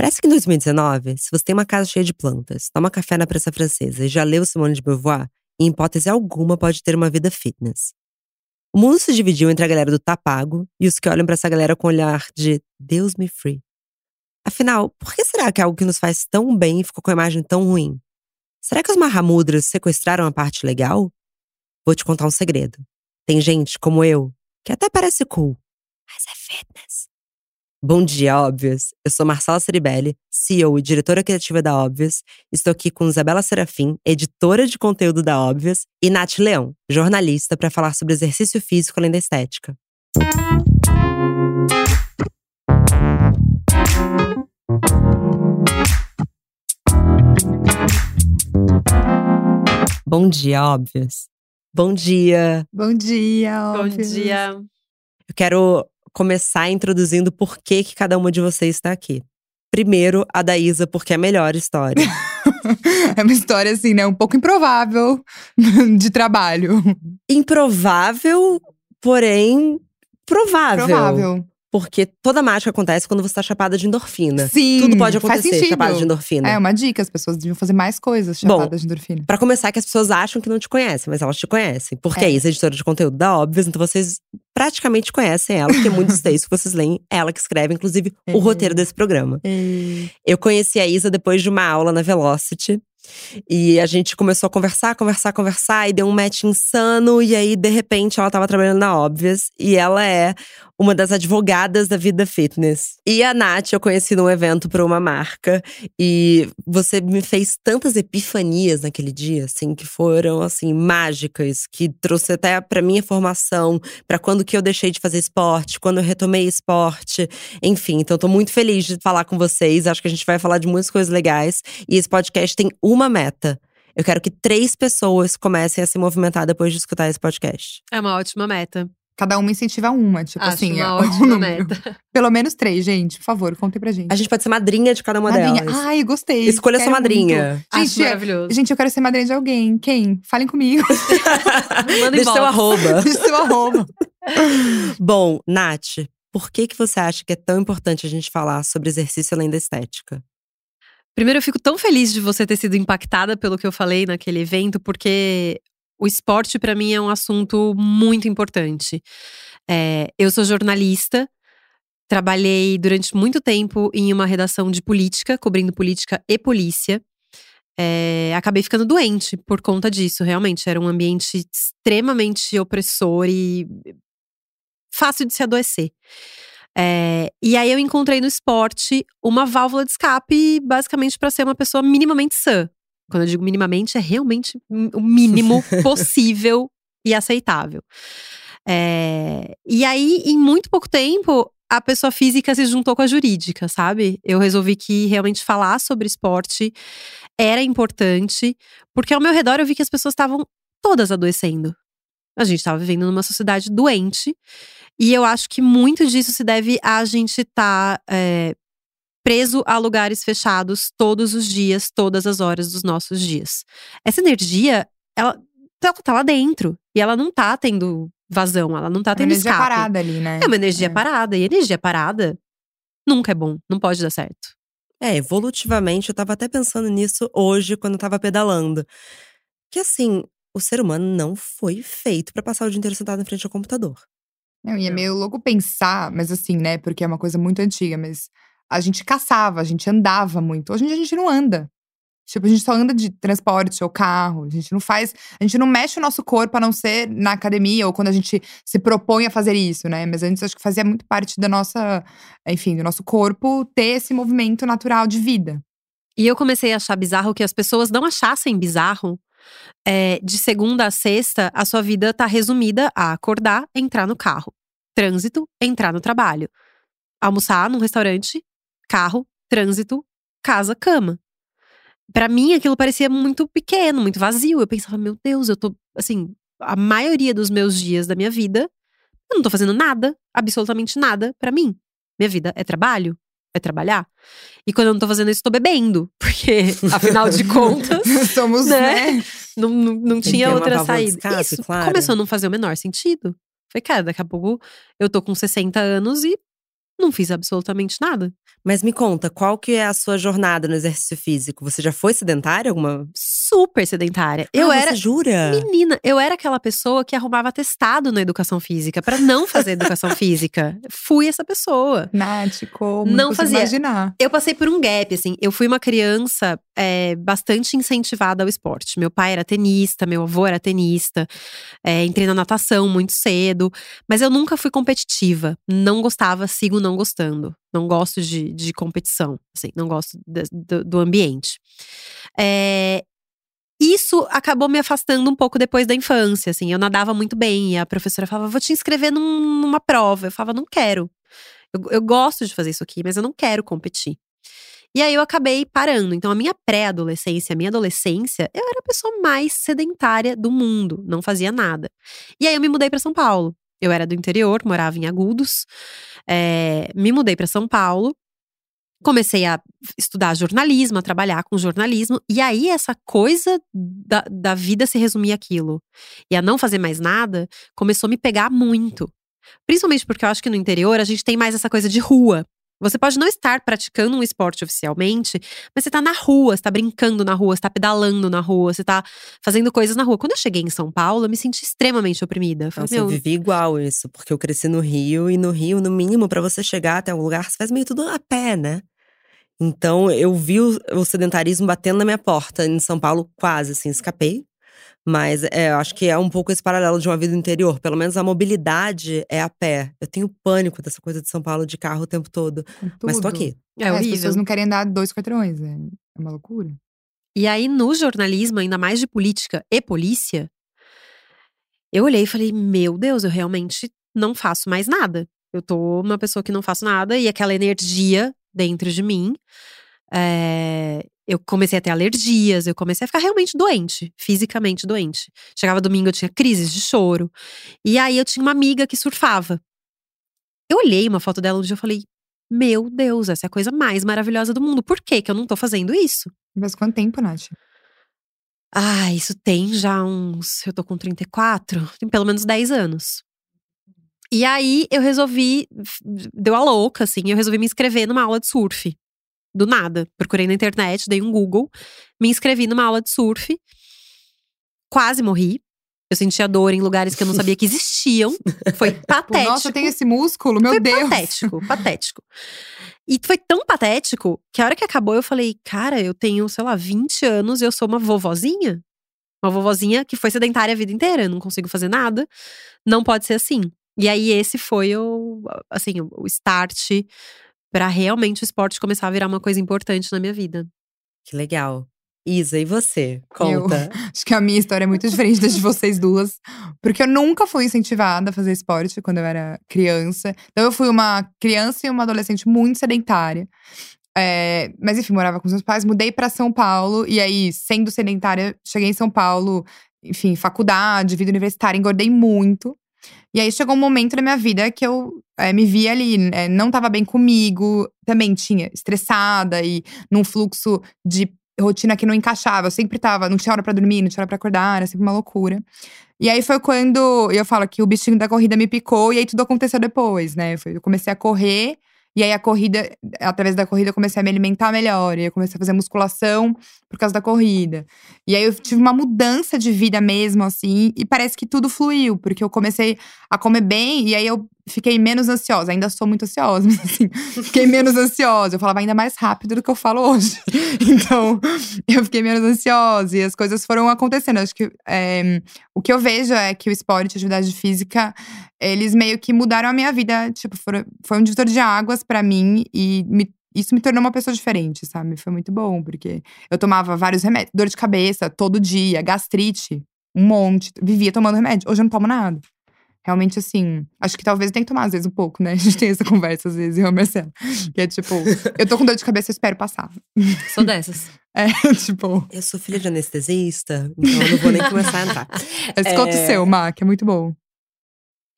Parece que em 2019, se você tem uma casa cheia de plantas, toma café na prensa francesa e já leu Simone de Beauvoir, em hipótese alguma pode ter uma vida fitness. O mundo se dividiu entre a galera do tá pago e os que olham para essa galera com olhar de Deus me free. Afinal, por que será que algo que nos faz tão bem ficou com a imagem tão ruim? Será que os Mahamudras sequestraram a parte legal? Vou te contar um segredo. Tem gente, como eu, que até parece cool, mas é fitness. Bom dia, Óbvias. Eu sou Marcela Ceribelli, CEO e diretora criativa da Óbvias. Estou aqui com Isabela Serafim, editora de conteúdo da Óbvias, e Nath Leão, jornalista, para falar sobre exercício físico além da estética. Bom dia, Óbvias. Bom dia. Bom dia, Bom óbvios. dia. Eu quero começar introduzindo por que, que cada uma de vocês está aqui. Primeiro, a da Isa, porque é a melhor história. É uma história, assim, né? Um pouco improvável de trabalho. Improvável, porém provável. Provável. Porque toda mágica acontece quando você tá chapada de endorfina. Sim. Tudo pode acontecer chapada de endorfina. É uma dica, as pessoas deviam fazer mais coisas Bom, chapadas de endorfina. Pra começar, que as pessoas acham que não te conhecem, mas elas te conhecem. Porque É. a Isa é editora de conteúdo da Óbvias, então vocês praticamente conhecem ela, porque muitos textos que vocês leem, é ela que escreve, inclusive, o É. roteiro desse programa. E... Eu conheci a Isa depois de uma aula na Velocity. E a gente começou a conversar, conversar, conversar, e deu um match insano. E aí, de repente, ela tava trabalhando na Óbvias. E ela é uma das advogadas da vida fitness. E a Nath, eu conheci num evento para uma marca. E você me fez tantas epifanias naquele dia, assim, que foram, assim, mágicas. Que trouxe até pra minha formação, pra quando que eu deixei de fazer esporte, quando eu retomei esporte. Enfim, então tô muito feliz de falar com vocês. Acho que a gente vai falar de muitas coisas legais. E esse podcast tem uma meta. Eu quero que três pessoas comecem a se movimentar depois de escutar esse podcast. É uma ótima meta. Cada uma incentiva uma, tipo Acho assim. uma é ótima número. meta. Pelo menos três, gente. Por favor, contem pra gente. A gente pode ser madrinha de cada uma madrinha. delas. Ai, gostei. Escolha sua Quero madrinha. muito. Acho Gente, é- maravilhoso. gente, eu quero ser madrinha de alguém. Quem? Falem comigo. Manda Deixa seu arroba. Deixa seu arroba. Bom, Nath, por que, que você acha que é tão importante a gente falar sobre exercício além da estética? Primeiro, eu fico tão feliz de você ter sido impactada pelo que eu falei naquele evento, porque o esporte, pra mim, é um assunto muito importante. É, eu sou jornalista, trabalhei durante muito tempo em uma redação de política, cobrindo política e polícia. É, acabei ficando doente por conta disso, realmente. Era um ambiente extremamente opressor e fácil de se adoecer. É, e aí eu encontrei no esporte uma válvula de escape, basicamente para ser uma pessoa minimamente sã. Quando eu digo minimamente, é realmente o mínimo possível e aceitável. É, e aí, em muito pouco tempo, a pessoa física se juntou com a jurídica, sabe? Eu resolvi que realmente falar sobre esporte era importante, porque ao meu redor eu vi que as pessoas estavam todas adoecendo. A gente estava vivendo numa sociedade doente. E eu acho que muito disso se deve a gente estar é, preso a lugares fechados todos os dias, todas as horas dos nossos dias. Essa energia, ela, ela tá lá dentro. E ela não tá tendo vazão, ela não tá É uma tendo energia escape. parada ali, né? É uma energia É. parada. E energia parada nunca é bom, não pode dar certo. É, evolutivamente, eu tava até pensando nisso hoje, quando eu tava pedalando. Que assim, o ser humano não foi feito pra passar o dia inteiro sentado em frente ao computador. Não, e é meio louco pensar, mas assim, né? Porque é uma coisa muito antiga, mas a gente caçava, a gente andava muito. Hoje em dia a gente não anda. Tipo, a gente só anda de transporte ou carro. A gente não faz. A gente não mexe o nosso corpo a não ser na academia ou quando a gente se propõe a fazer isso, né? Mas antes acho que fazia muito parte da nossa. Enfim, do nosso corpo ter esse movimento natural de vida. E eu comecei a achar bizarro que as pessoas não achassem bizarro. É, de segunda a sexta, a sua vida tá resumida a acordar, entrar no carro. Trânsito, entrar no trabalho. Almoçar num restaurante, carro, trânsito, casa, cama. Pra mim, aquilo parecia muito pequeno, muito vazio. Eu pensava, meu Deus, eu tô, assim, a maioria dos meus dias da minha vida, eu não tô fazendo nada, absolutamente nada pra mim. Minha vida é trabalho, é trabalhar. E quando eu não tô fazendo isso, tô bebendo. Porque, afinal de contas, Somos, Né? né? não, não, não tinha outra saída. escape, Isso claro. começou a não fazer o menor sentido. Falei, cara, daqui a pouco eu tô com 60 anos e não fiz absolutamente nada. Mas me conta, qual que é a sua jornada no exercício físico? Você já foi sedentária alguma? Super sedentária. Eu ah, era. Você jura? Menina, eu era aquela pessoa que arrumava testado na educação física para não fazer educação física. Fui essa pessoa. Nath, como Não fazia. imaginar. Eu passei por um gap, assim. Eu fui uma criança é, bastante incentivada ao esporte. Meu pai era tenista, meu avô era tenista. é, entrei na natação muito cedo. Mas eu nunca fui competitiva. Não gostava, sigo não gostando. Não gosto de, de competição, assim. Não gosto de- do, do ambiente. É, isso acabou me afastando um pouco depois da infância, assim. Eu nadava muito bem e a professora falava, vou te inscrever num- numa prova. Eu falava, não quero. Eu, eu gosto de fazer isso aqui, mas eu não quero competir. E aí eu acabei parando. Então, a minha pré-adolescência, a minha adolescência, eu era a pessoa mais sedentária do mundo, não fazia nada. E aí eu me mudei para São Paulo. Eu era do interior, morava em Agudos. É, me mudei para São Paulo. Comecei a estudar jornalismo, a trabalhar com jornalismo. E aí, essa coisa da, da vida se resumir aquilo e a não fazer mais nada começou a me pegar muito. Principalmente porque eu acho que no interior a gente tem mais essa coisa de rua. Você pode não estar praticando um esporte oficialmente, mas você tá na rua, você tá brincando na rua, você tá pedalando na rua, você tá fazendo coisas na rua. Quando eu cheguei em São Paulo, eu me senti extremamente oprimida. Eu falei, Nossa, eu vivi igual isso, porque eu cresci no Rio e no Rio, no mínimo, pra você chegar até um lugar, você faz meio tudo a pé, né? Então eu vi o, o sedentarismo batendo na minha porta em São Paulo, quase assim, escapei. Mas é, eu acho que é um pouco esse paralelo de uma vida interior. Pelo menos a mobilidade é a pé. Eu tenho pânico dessa coisa de São Paulo de carro o tempo todo. Mas tô aqui. é As horrível. pessoas não querem andar dois quarteirões. É, é uma loucura. E aí, no jornalismo, ainda mais de política e polícia, eu olhei e falei: Meu Deus, eu realmente não faço mais nada. Eu tô uma pessoa que não faço nada, e aquela energia dentro de mim. é, eu comecei a ter alergias, eu comecei a ficar realmente doente, fisicamente doente. Chegava domingo, eu tinha crises de choro. E aí eu tinha uma amiga que surfava. Eu olhei uma foto dela um dia e falei: Meu Deus, essa é a coisa mais maravilhosa do mundo. Por que, que eu não tô fazendo isso? Mas quanto tempo, Nath? Ah, isso tem já uns. Eu tô com 34, tem pelo menos 10 anos. E aí eu resolvi. Deu a louca, assim, eu resolvi me inscrever numa aula de surf. Do nada. Procurei na internet, dei um Google, me inscrevi numa aula de surf. Quase morri. Eu sentia dor em lugares que eu não sabia que existiam. Foi Pô, patético. nossa, tem esse músculo, meu Foi Deus. patético, patético. E foi tão patético que a hora que acabou eu falei, cara, eu tenho, sei lá, 20 anos e eu sou uma vovozinha. Uma vovozinha que foi sedentária a vida inteira, não consigo fazer nada. Não pode ser assim. E aí esse foi o, assim, o start pra realmente o esporte começar a virar uma coisa importante na minha vida. Que legal. Isa, e você? Conta. Acho que a minha história é muito diferente da de vocês duas. Porque eu nunca fui incentivada a fazer esporte quando eu era criança. Então eu fui uma criança e uma adolescente muito sedentária. É, mas enfim, morava com os meus pais, mudei pra São Paulo. E aí, sendo sedentária, cheguei em São Paulo, enfim, faculdade, vida universitária, engordei muito. E aí chegou um momento na minha vida que eu é, me via ali, é, não tava bem comigo, também tinha estressada e num fluxo de rotina que não encaixava. Eu sempre tava, não tinha hora pra dormir, não tinha hora pra acordar, era sempre uma loucura. E aí foi quando eu falo que o bichinho da corrida me picou e aí tudo aconteceu depois, né? Eu comecei a correr e aí a corrida, através da corrida, eu comecei a me alimentar melhor. E eu comecei a fazer musculação por causa da corrida. E aí eu tive uma mudança de vida mesmo, assim, e parece que tudo fluiu, porque eu comecei a comer bem e aí eu fiquei menos ansiosa. Ainda sou muito ansiosa, mas assim, fiquei menos ansiosa. Eu falava ainda mais rápido do que eu falo hoje. Então, eu fiquei menos ansiosa e as coisas foram acontecendo. Acho que é, o que eu vejo é que o esporte a atividade física, eles meio que mudaram a minha vida. Tipo, foram, foi um divisor de águas pra mim e me- isso me tornou uma pessoa diferente, sabe? Foi muito bom, porque eu tomava vários remédios, dor de cabeça todo dia, gastrite, um monte. Vivia tomando remédio. Hoje eu não tomo nada. Realmente, assim, acho que talvez eu tenha que tomar, às vezes, um pouco, né? A gente tem essa conversa, às vezes, eu e o Marcelo. Que é tipo, eu tô com dor de cabeça, eu espero passar. Sou dessas. É, tipo, Eu sou filha de anestesista, então eu não vou nem começar a entrar. escuta o É. seu, Má, que é muito bom.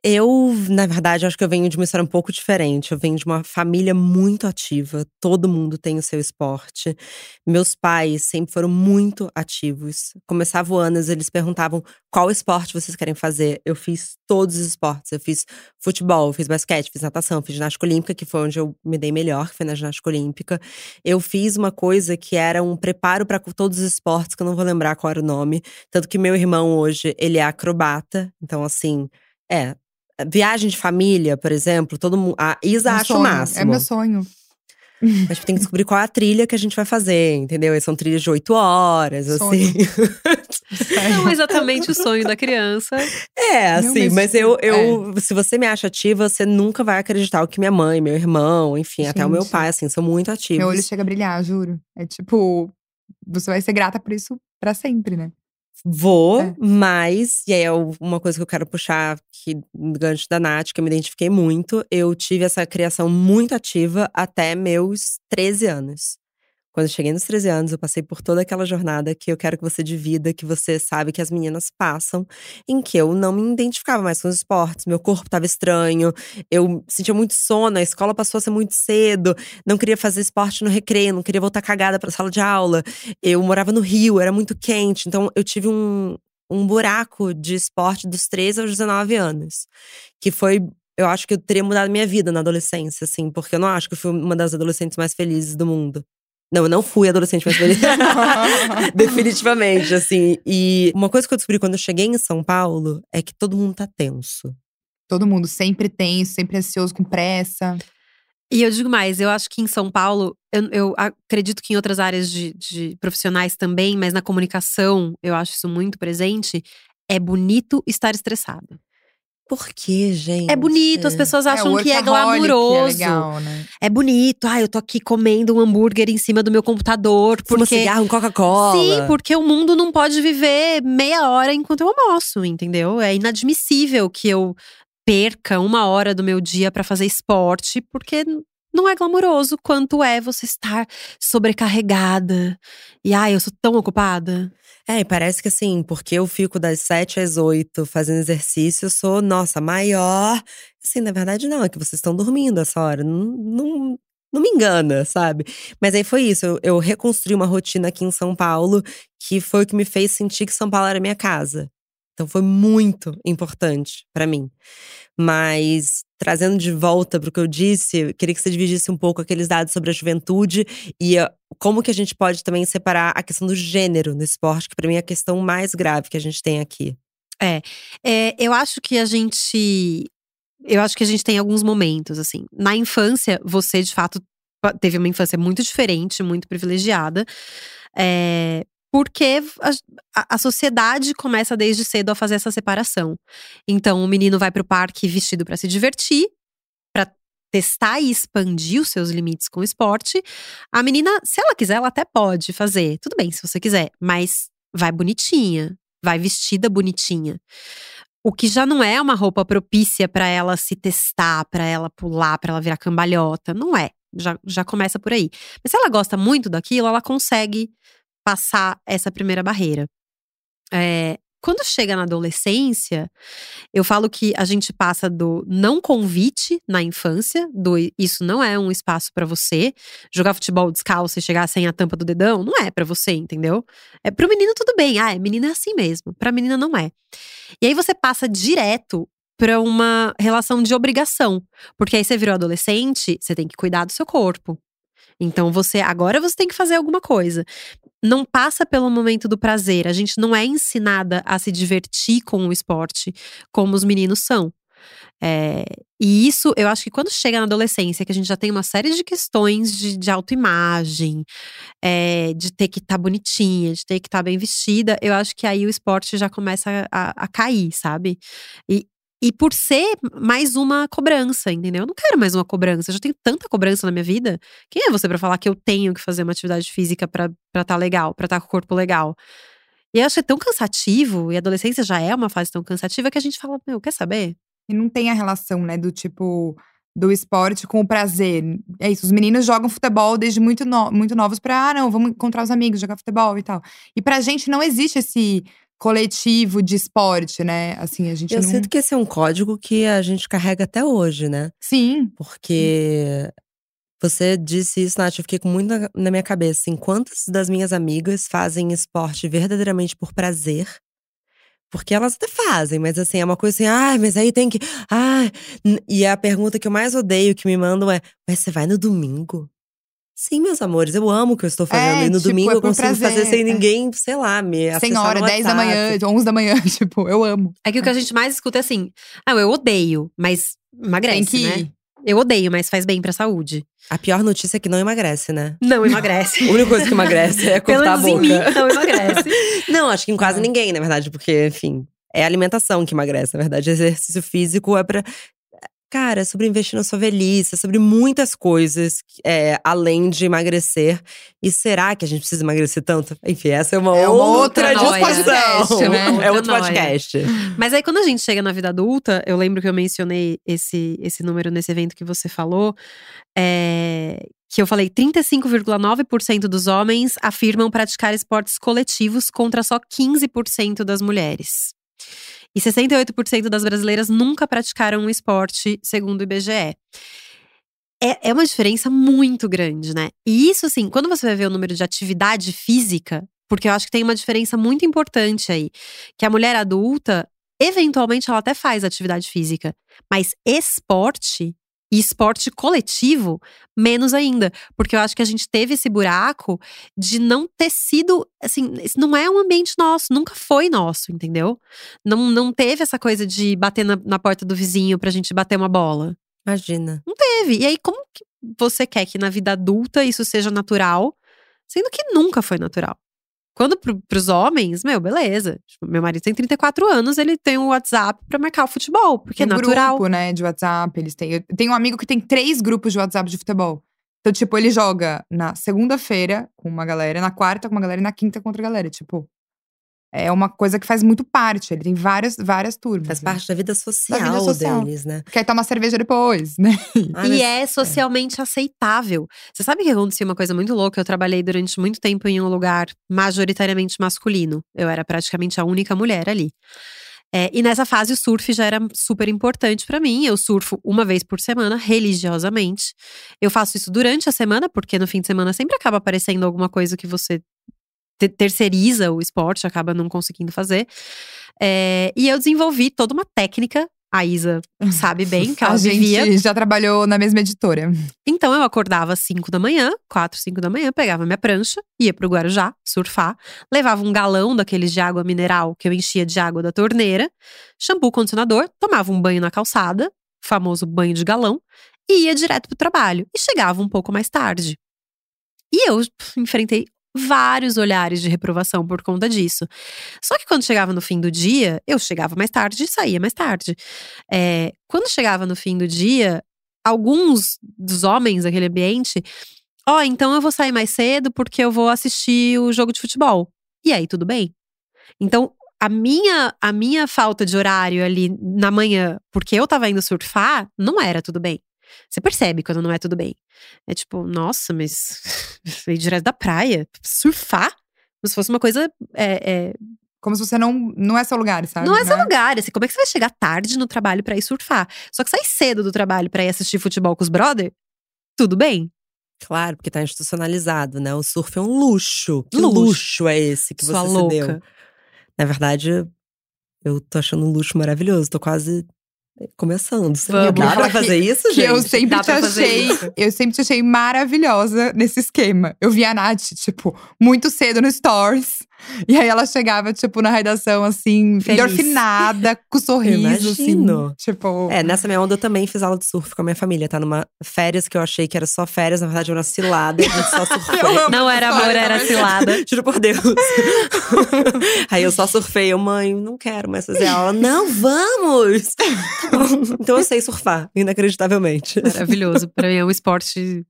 Eu, na verdade, acho que eu venho de uma história um pouco diferente. Eu venho de uma família muito ativa, todo mundo tem o seu esporte. Meus pais sempre foram muito ativos. Começava o ano, eles perguntavam qual esporte vocês querem fazer. Eu fiz todos os esportes. Eu fiz futebol, fiz basquete, fiz natação, fiz ginástica olímpica, que foi onde eu me dei melhor, que foi na ginástica olímpica. Eu fiz uma coisa que era um preparo para todos os esportes, que eu não vou lembrar qual era o nome. Tanto que meu irmão hoje, ele é acrobata. Então, assim, é, Viagem de família, por exemplo, todo mundo. A Isa Meu acha o sonho, máximo. É meu sonho. A gente tem que descobrir qual é a trilha que a gente vai fazer, entendeu? E são trilhas de oito horas, Sonho. assim. Não exatamente o sonho da criança. É, assim, mas, mas eu, eu se você me acha ativa, você nunca vai acreditar o que minha mãe, meu irmão, enfim, até o meu Gente. pai, assim, são muito ativos. Meu olho chega a brilhar, juro. É tipo, você vai ser grata por isso pra sempre, né? Vou, É. mas, e aí é uma coisa que eu quero puxar aqui no gancho da Nath, que eu me identifiquei muito. Eu tive essa criação muito ativa até meus 13 anos. Quando eu cheguei nos 13 anos, eu passei por toda aquela jornada que eu quero que você divida, que você sabe que as meninas passam, em que eu não me identificava mais com os esportes, meu corpo estava estranho, eu sentia muito sono, a escola passou a ser muito cedo, não queria fazer esporte no recreio, não queria voltar cagada para sala de aula. Eu morava no Rio, era muito quente, então eu tive um, um buraco de esporte dos 13 aos 19 anos, que foi eu acho que eu teria mudado minha vida na adolescência, assim, porque eu não acho que eu fui uma das adolescentes mais felizes do mundo. Não, eu não fui adolescente mais feliz. Definitivamente, assim. E uma coisa que eu descobri quando eu cheguei em São Paulo é que todo mundo tá tenso. Todo mundo sempre tenso, sempre ansioso, com pressa. E eu digo mais, eu acho que em São Paulo, eu, eu acredito que em outras áreas de, de profissionais também, mas na comunicação eu acho isso muito presente. É bonito estar estressado. Por quê, gente? É bonito, as pessoas acham o que é glamouroso. É legal, né? É bonito, ah, eu tô aqui comendo um hambúrguer em cima do meu computador. Porque cigarro, Coca-Cola. Sim, porque o mundo não pode viver meia hora enquanto eu almoço, entendeu? É inadmissível que eu perca uma hora do meu dia pra fazer esporte, porque não é glamuroso quanto é você estar sobrecarregada. E ai, eu sou tão ocupada. É, e parece que assim, porque eu fico das 7 às 8 fazendo exercício, eu sou, nossa, maior. Assim, na verdade, não, é que vocês estão dormindo essa hora. Não, não, não me engana, sabe? Mas aí foi isso. Eu, eu reconstruí uma rotina aqui em São Paulo que foi o que me fez sentir que São Paulo era minha casa. Então foi muito importante pra mim. Mas trazendo de volta para o que eu disse, queria que você dividisse um pouco aqueles dados sobre a juventude e ah, como que a gente pode também separar a questão do gênero no esporte, que para mim é a questão mais grave que a gente tem aqui. É, eu acho que a gente. Eu acho que a gente tem alguns momentos, assim. Na infância, você, de fato, teve uma infância muito diferente, muito privilegiada. É, porque a, a- sociedade começa desde cedo a fazer essa separação. Então, o menino vai pro parque vestido pra se divertir, pra testar e expandir os seus limites com o esporte. A menina, se ela quiser, ela até pode fazer. Tudo bem, se você quiser, mas vai bonitinha, vai vestida bonitinha. O que já não é uma roupa propícia pra ela se testar, pra ela pular, pra ela virar cambalhota. Não é. Já, já começa por aí. Mas se ela gosta muito daquilo, ela consegue passar essa primeira barreira. É, quando chega na adolescência, eu falo que a gente passa do não convite na infância, do isso não é um espaço pra você. Jogar futebol descalço e chegar sem a tampa do dedão, não é pra você, entendeu? É pro menino tudo bem. Ah, é menina é assim mesmo. Pra menina não é. E aí você passa direto pra uma relação de obrigação, porque aí você virou adolescente, você tem que cuidar do seu corpo. Então você agora você tem que fazer alguma coisa. Não passa pelo momento do prazer. A gente não é ensinada a se divertir com o esporte como os meninos são. É, e isso, eu acho que quando chega na adolescência, que a gente já tem uma série de questões de, de autoimagem, é, de ter que estar bonitinha, de ter que estar bem vestida, eu acho que aí o esporte já começa a, a cair, sabe? E, e por ser mais uma cobrança, entendeu? Eu não quero mais uma cobrança, eu já tenho tanta cobrança na minha vida. Quem é você pra falar que eu tenho que fazer uma atividade física pra estar tá legal, pra estar com o corpo legal? E eu acho que é tão cansativo, e a adolescência já é uma fase tão cansativa que a gente fala, meu, quer saber? E não tem a relação, né, do tipo do esporte com o prazer. É isso, os meninos jogam futebol desde muito, no- muito novos pra, ah, não, vamos encontrar os amigos, jogar futebol e tal. E pra gente não existe esse coletivo de esporte, né? Assim, a gente Eu não. sinto que esse é um código que a gente carrega até hoje, né? Sim. Porque você disse isso, Nath, eu fiquei com muito na- na minha cabeça. Assim, quantas das minhas amigas fazem esporte verdadeiramente por prazer? Porque elas até fazem, mas assim, é uma coisa assim, ai, mas aí tem que. N- E a pergunta que eu mais odeio que me mandam é: mas você vai no domingo? Sim, meus amores, eu amo o que eu estou fazendo. É, e no tipo, domingo é eu consigo fazer prazer, sem é. ninguém, sei lá, me Sem hora, no 10 da manhã, WhatsApp. 11 da manhã, tipo, eu amo. É que o que a gente mais escuta é assim: ah, eu odeio, mas emagrece, Tem que né? Eu odeio, mas faz bem pra saúde. A pior notícia é que não emagrece, né? Não emagrece. A única coisa que emagrece é cortar a boca. em mim, não emagrece. Não, acho que em quase É. ninguém, na verdade, porque, enfim, é a alimentação que emagrece. Na verdade, exercício físico é pra. Cara, é sobre investir na sua velhice, é sobre muitas coisas é, além de emagrecer. E será que a gente precisa emagrecer tanto? Enfim, essa é uma É uma outra outra discussão. podcast, né? É outro noia. podcast. Mas aí, quando a gente chega na vida adulta, eu lembro que eu mencionei esse, esse número nesse evento que você falou. é, que eu falei: 35,9% dos homens afirmam praticar esportes coletivos contra só 15% das mulheres. E 68% das brasileiras nunca praticaram um esporte, segundo o IBGE. É, é uma diferença muito grande, né? E isso, assim, quando você vai ver o número de atividade física, porque eu acho que tem uma diferença muito importante aí, que a mulher adulta, eventualmente, ela até faz atividade física, mas esporte e esporte coletivo, menos ainda. Porque eu acho que a gente teve esse buraco de não ter sido, assim, esse não é um ambiente nosso, nunca foi nosso, entendeu? Não, não teve essa coisa de bater na, na porta do vizinho pra gente bater uma bola. Imagina. Teve. E aí, como que você quer que na vida adulta isso seja natural, sendo que nunca foi natural? Quando pro, pros homens, meu, beleza. Tipo, meu marido tem 34 anos, ele tem um WhatsApp pra marcar o futebol, porque é natural. grupo, né, de WhatsApp. Eles têm. Eu tenho um amigo que tem três grupos de WhatsApp de futebol. Então, tipo, ele joga na segunda-feira com uma galera, na quarta com uma galera e na quinta com outra galera. Tipo, é uma coisa que faz muito parte. Ele tem várias, várias turmas. Faz né? parte da vida social, Da vida social. deles, né? Quer tomar cerveja depois, né? Ai, E mas- é socialmente aceitável. Você sabe que aconteceu uma coisa muito louca? Eu trabalhei durante muito tempo em um lugar majoritariamente masculino. Eu era praticamente a única mulher ali. É, e nessa fase o surf já era super importante pra mim. Eu surfo uma vez por semana, religiosamente. Eu faço isso durante a semana, porque no fim de semana sempre acaba aparecendo alguma coisa que você terceiriza o esporte, acaba não conseguindo fazer. É, e eu desenvolvi toda uma técnica. A Isa sabe bem que ela a vivia gente já trabalhou na mesma editora. então eu acordava às 5 da manhã, 4, 5 da manhã, pegava minha prancha, ia pro Guarujá surfar, levava um galão daqueles de água mineral que eu enchia de água da torneira, shampoo, condicionador, tomava um banho na calçada, famoso banho de galão, e ia direto pro trabalho. E chegava um pouco mais tarde. E eu enfrentei vários olhares de reprovação por conta disso. Só que quando chegava no fim do dia, eu chegava mais tarde e saía mais tarde. É, quando chegava no fim do dia, alguns dos homens daquele ambiente, ó, então eu vou sair mais cedo porque eu vou assistir o jogo de futebol. E aí, tudo bem? Então, a minha, a minha falta de horário ali na manhã, porque eu tava indo surfar, não era tudo bem. Você percebe quando não é tudo bem. É tipo, nossa, mas veio direto da praia, surfar? Como se fosse uma coisa é, é, Como se você não. Não é seu lugar, sabe? não é seu lugar. Assim, como é que você vai chegar tarde no trabalho pra ir surfar? Só que sai cedo do trabalho pra ir assistir futebol com os brother? Tudo bem. Claro, porque tá institucionalizado, né? O surf é um luxo. Que Luxo. luxo, é esse que Sua você se louca. deu? Na verdade, eu tô achando um luxo maravilhoso. Tô quase começando. Você Vamos. Dá pra Que- fazer isso, Que gente? eu sempre Dá te achei. Eu sempre te achei maravilhosa nesse esquema. Eu vi a Nath, tipo, muito cedo no Stories. E aí ela chegava, tipo, na redação, assim, Feliz. endorfinada, com sorriso, assim. Imagino. Tipo. É, nessa minha onda eu também fiz aula de surf com a minha família, tá? Numa férias que eu achei que era só férias, na verdade era uma cilada, a gente só surfou. Não era amor, era cilada. Juro por Deus. Aí eu só surfei, eu, mãe, não quero mais fazer aula. Não, vamos! Então eu sei surfar, inacreditavelmente. Maravilhoso. Pra mim é um esporte.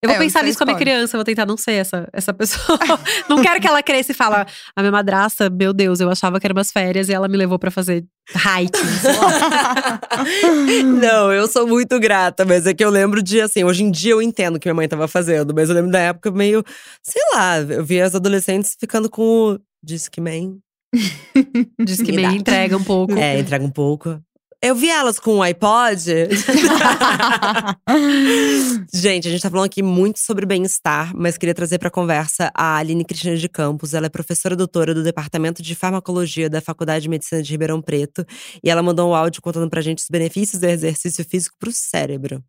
Eu vou É, pensar um nisso com a minha criança, eu vou tentar não ser essa, essa pessoa. não quero que ela cresça e fala: a minha madrasta, meu Deus, eu achava que eram umas férias e ela me levou pra fazer hiking. Não, eu sou muito grata, mas é que eu lembro de, assim, hoje em dia eu entendo o que minha mãe tava fazendo, mas eu lembro da época meio, sei lá, eu via as adolescentes ficando com o Disque Man. Diz que Me entrega um pouco. É, entrega um pouco. Eu vi elas com o iPod. gente, a gente tá falando aqui muito sobre bem-estar, mas queria trazer pra conversa a Aline Cristina de Campos. Ela é professora doutora do Departamento de Farmacologia da Faculdade de Medicina de Ribeirão Preto. E ela mandou um áudio contando pra gente os benefícios do exercício físico pro cérebro.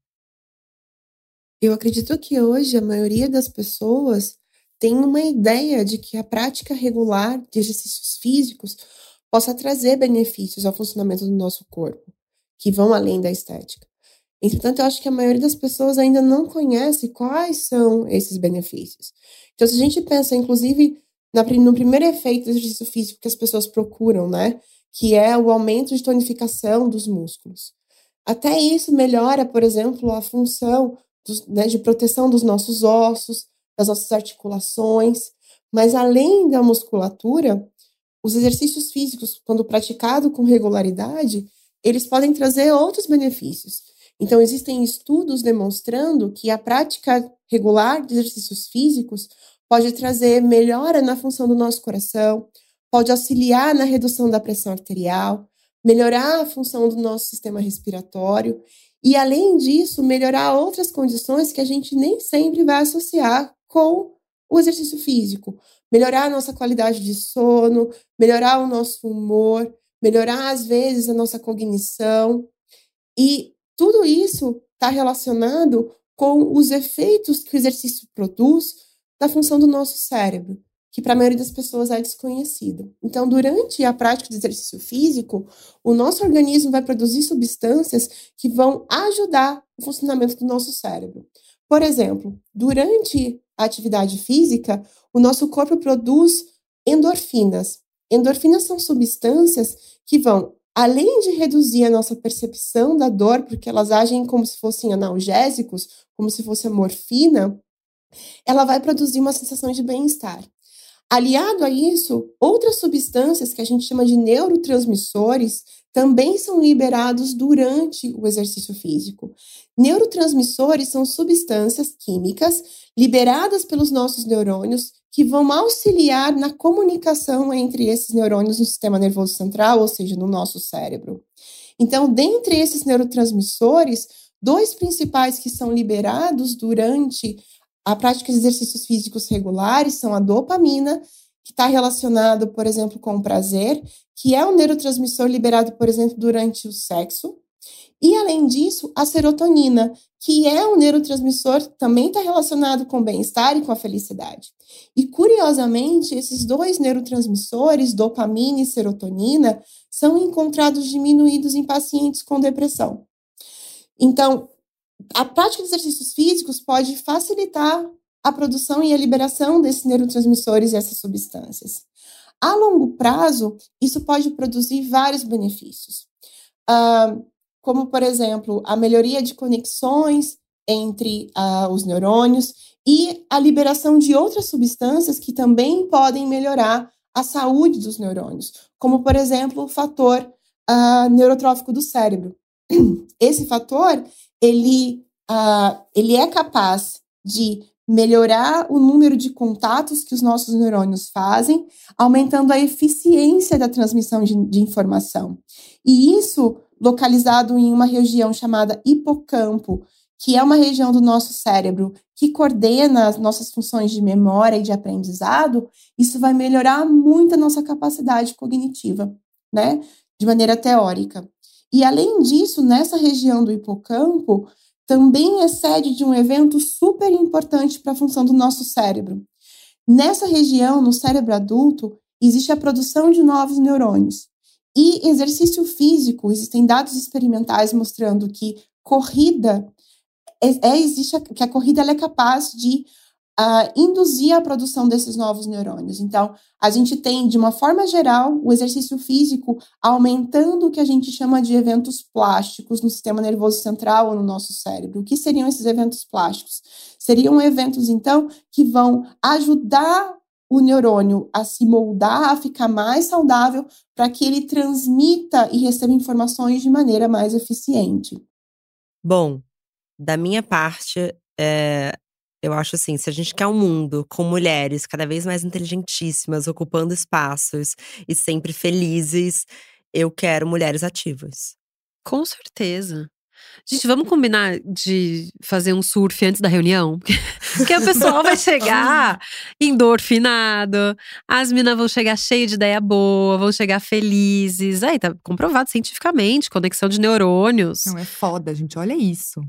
Eu acredito que hoje a maioria das pessoas tem uma ideia de que a prática regular de exercícios físicos possa trazer benefícios ao funcionamento do nosso corpo, que vão além da estética. Entretanto, eu acho que a maioria das pessoas ainda não conhece quais são esses benefícios. Então, se a gente pensa, inclusive, no primeiro efeito do exercício físico que as pessoas procuram, né, que é o aumento de tonificação dos músculos. Até isso melhora, por exemplo, a função dos, né, de proteção dos nossos ossos, das nossas articulações, mas além da musculatura, os exercícios físicos, quando praticado com regularidade, eles podem trazer outros benefícios. Então, existem estudos demonstrando que a prática regular de exercícios físicos pode trazer melhora na função do nosso coração, pode auxiliar na redução da pressão arterial, melhorar a função do nosso sistema respiratório e, além disso, melhorar outras condições que a gente nem sempre vai associar com o exercício físico. Melhorar a nossa qualidade de sono, melhorar o nosso humor, melhorar, às vezes, a nossa cognição. E tudo isso está relacionado com os efeitos que o exercício produz na função do nosso cérebro, que para a maioria das pessoas é desconhecido. Então, durante a prática de exercício físico, o nosso organismo vai produzir substâncias que vão ajudar o funcionamento do nosso cérebro. Por exemplo, durante atividade física, o nosso corpo produz endorfinas. Endorfinas são substâncias que vão, além de reduzir a nossa percepção da dor, porque elas agem como se fossem analgésicos, como se fosse a morfina, ela vai produzir uma sensação de bem-estar. Aliado a isso, outras substâncias que a gente chama de neurotransmissores também são liberados durante o exercício físico. Neurotransmissores são substâncias químicas liberadas pelos nossos neurônios que vão auxiliar na comunicação entre esses neurônios no sistema nervoso central, ou seja, no nosso cérebro. Então, dentre esses neurotransmissores, dois principais que são liberados durante a prática de exercícios físicos regulares são a dopamina, que está relacionado, por exemplo, com o prazer, que é um neurotransmissor liberado, por exemplo, durante o sexo. E, além disso, a serotonina, que é um neurotransmissor também está relacionado com o bem-estar e com a felicidade. E, curiosamente, esses dois neurotransmissores, dopamina e serotonina, são encontrados diminuídos em pacientes com depressão. Então, a prática de exercícios físicos pode facilitar a produção e a liberação desses neurotransmissores e essas substâncias. A longo prazo, isso pode produzir vários benefícios, uh, como, por exemplo, a melhoria de conexões entre uh, os neurônios e a liberação de outras substâncias que também podem melhorar a saúde dos neurônios, como, por exemplo, o fator uh, neurotrófico do cérebro. Esse fator, ele, ele é capaz de melhorar o número de contatos que os nossos neurônios fazem, aumentando a eficiência da transmissão de, de, informação. E isso localizado em uma região chamada hipocampo, que é uma região do nosso cérebro que coordena as nossas funções de memória e de aprendizado, isso vai melhorar muito a nossa capacidade cognitiva, né? De maneira teórica. E além disso, nessa região do hipocampo, também é sede de um evento super importante para a função do nosso cérebro. Nessa região, no cérebro adulto, existe a produção de novos neurônios. E exercício físico, existem dados experimentais mostrando que corrida é, é existe a, que a corrida é capaz de uh, induzir a produção desses novos neurônios. Então, a gente tem, de uma forma geral, o exercício físico aumentando o que a gente chama de eventos plásticos no sistema nervoso central ou no nosso cérebro. O que seriam esses eventos plásticos? Seriam eventos, então, que vão ajudar o neurônio a se moldar, a ficar mais saudável, para que ele transmita e receba informações de maneira mais eficiente. Bom, da minha parte, é, Eu acho assim, se a gente quer um mundo com mulheres cada vez mais inteligentíssimas, ocupando espaços e sempre felizes, eu quero mulheres ativas. Com certeza. Gente, vamos combinar de fazer um surf antes da reunião? Porque o pessoal vai chegar endorfinado, as minas vão chegar cheias de ideia boa, vão chegar felizes. Aí tá comprovado cientificamente, conexão de neurônios. Não, é foda, gente. Olha isso.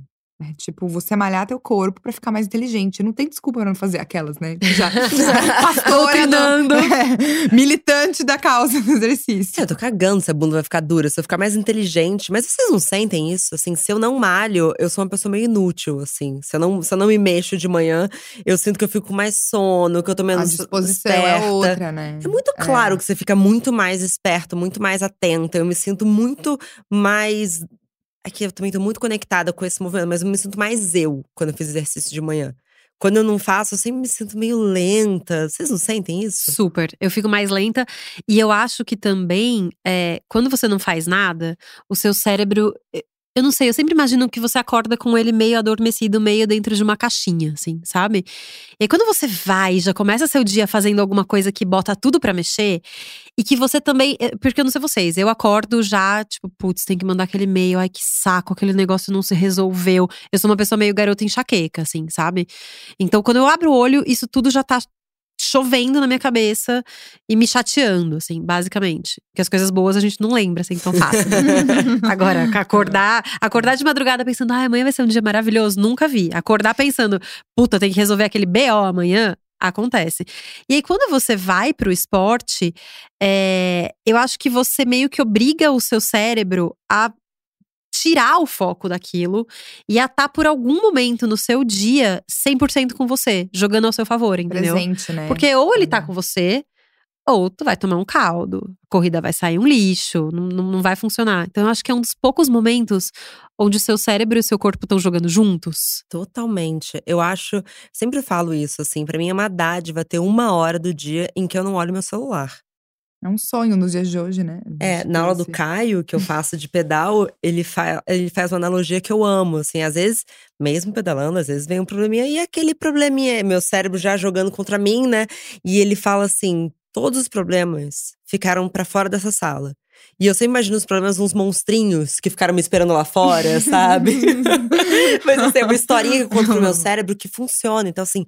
É, tipo, você malhar teu corpo pra ficar mais inteligente. Não tem desculpa pra não fazer aquelas, né? Já, pastora, do, é, militante da causa do exercício. É, eu tô cagando se a bunda vai ficar dura, se eu ficar mais inteligente. Mas vocês não sentem isso? Assim, se eu não malho, eu sou uma pessoa meio inútil, assim. Se eu não, se eu não me mexo de manhã, eu sinto que eu fico com mais sono, que eu tô menos a disposição esperta. é outra, né? É muito claro É. que você fica muito mais esperto, muito mais atenta. Eu me sinto muito mais é que eu também tô muito conectada com esse movimento, mas eu me sinto mais eu quando eu fiz exercício de manhã. Quando eu não faço, eu sempre me sinto meio lenta. Vocês não sentem isso? Super. Eu fico mais lenta. E eu acho que também, é, quando você não faz nada, o seu cérebro. Eu não sei, eu sempre imagino que você acorda com ele meio adormecido, meio dentro de uma caixinha, assim, sabe? E aí, quando você vai, já começa seu dia fazendo alguma coisa que bota tudo pra mexer, e que você também. eh, Porque eu não sei vocês, eu acordo já, tipo, putz, tem que mandar aquele e-mail, ai que saco, aquele negócio não se resolveu. Eu sou uma pessoa meio garota enxaqueca, assim, sabe? Então, quando eu abro o olho, isso tudo já tá chovendo na minha cabeça e me chateando, assim, basicamente. Porque as coisas boas a gente não lembra, assim, tão fácil. Agora, acordar, acordar de madrugada pensando, ah, amanhã vai ser um dia maravilhoso, nunca vi. Acordar pensando, puta, tem que resolver aquele BO amanhã, acontece. E aí, quando você vai pro esporte, é, eu acho que você meio que obriga o seu cérebro a tirar o foco daquilo e a estar por algum momento no seu dia 100% com você, jogando ao seu favor, entendeu? Presente, né? Porque ou ele tá Uhum. com você, ou tu vai tomar um caldo. A corrida vai sair um lixo, não, não, vai funcionar. Então, eu acho que é um dos poucos momentos onde o seu cérebro e o seu corpo estão jogando juntos. Totalmente. Eu acho, sempre falo isso, assim, pra mim é uma dádiva ter uma hora do dia em que eu não olho meu celular. É um sonho nos dias de hoje, né? É, na aula do Caio, que eu faço de pedal, ele, fa ele faz uma analogia que eu amo. Assim, às vezes, mesmo pedalando, às vezes vem um probleminha, e aquele probleminha é meu cérebro já jogando contra mim, né? E ele fala assim: todos os problemas ficaram pra fora dessa sala. E eu sempre imagino os problemas uns monstrinhos que ficaram me esperando lá fora, sabe? Mas assim, é uma historinha que eu conto pro meu cérebro que funciona. Então, assim,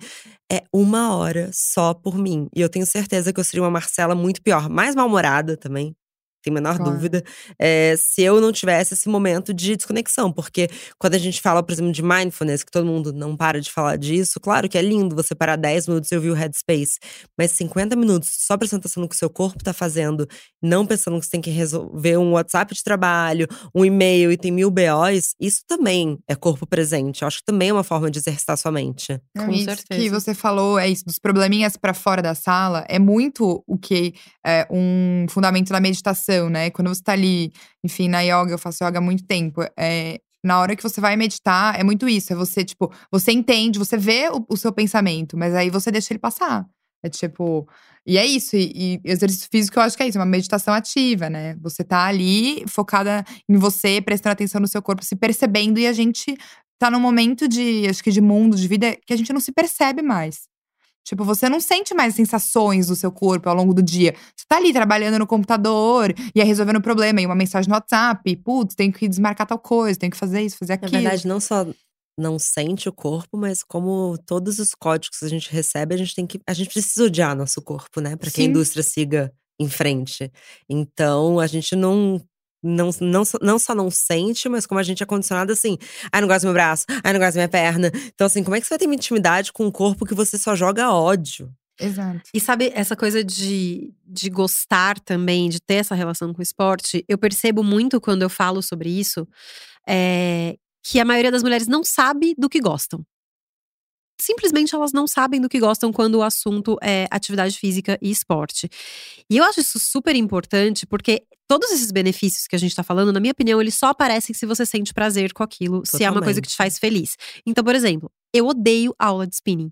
é uma hora só por mim. E eu tenho certeza que eu seria uma Marcela muito pior, mais mal-humorada também. Tem a menor Claro. dúvida. é, se eu não tivesse esse momento de desconexão. Porque quando a gente fala, por exemplo, de mindfulness, que todo mundo não para de falar disso, claro que é lindo você parar 10 minutos e ouvir o Headspace. Mas 50 minutos só prestando atenção no que o seu corpo tá fazendo, não pensando que você tem que resolver um WhatsApp de trabalho, um e-mail e tem mil BOs, isso também é corpo presente. Eu acho que também é uma forma de exercitar sua mente. Com isso certeza. que você falou, é isso, dos probleminhas pra fora da sala, é muito o que é um fundamento da meditação, né? Quando você tá ali, enfim, na yoga, eu faço yoga há muito tempo. É, na hora que você vai meditar, é muito isso. É você, tipo, você entende, você vê o, o seu pensamento, mas aí você deixa ele passar. É tipo. E é isso. E, e exercício físico, eu acho que é isso, é uma meditação ativa, né? Você tá ali focada em você, prestando atenção no seu corpo, se percebendo, e a gente tá num momento de, acho que de mundo, de vida, que a gente não se percebe mais. Tipo, você não sente mais sensações do seu corpo ao longo do dia. Você tá ali trabalhando no computador e aí resolvendo o problema, e uma mensagem no WhatsApp. Putz, tenho que desmarcar tal coisa, tenho que fazer isso, fazer Na aquilo. verdade, não só não sente o corpo, mas como todos os códigos que a gente recebe, a gente tem que. A gente precisa odiar nosso corpo, né? Pra que a Sim. indústria siga em frente. Então, a gente não. Não, não, só- não só não sente, mas como a gente é condicionado assim. Ai, não gosto do meu braço. Ai, não gosto da minha perna. Então, assim, como é que você vai ter uma intimidade com um corpo que você só joga ódio? Exato. E sabe, essa coisa de, de gostar também, de ter essa relação com o esporte, eu percebo muito quando eu falo sobre isso, é, que a maioria das mulheres não sabe do que gostam. Simplesmente elas não sabem do que gostam quando o assunto é atividade física e esporte. E eu acho isso super importante, porque todos esses benefícios que a gente tá falando, na minha opinião, eles só aparecem se você sente prazer com aquilo, se é uma coisa que te Totalmente. faz feliz. Então, por exemplo, eu odeio aula de spinning.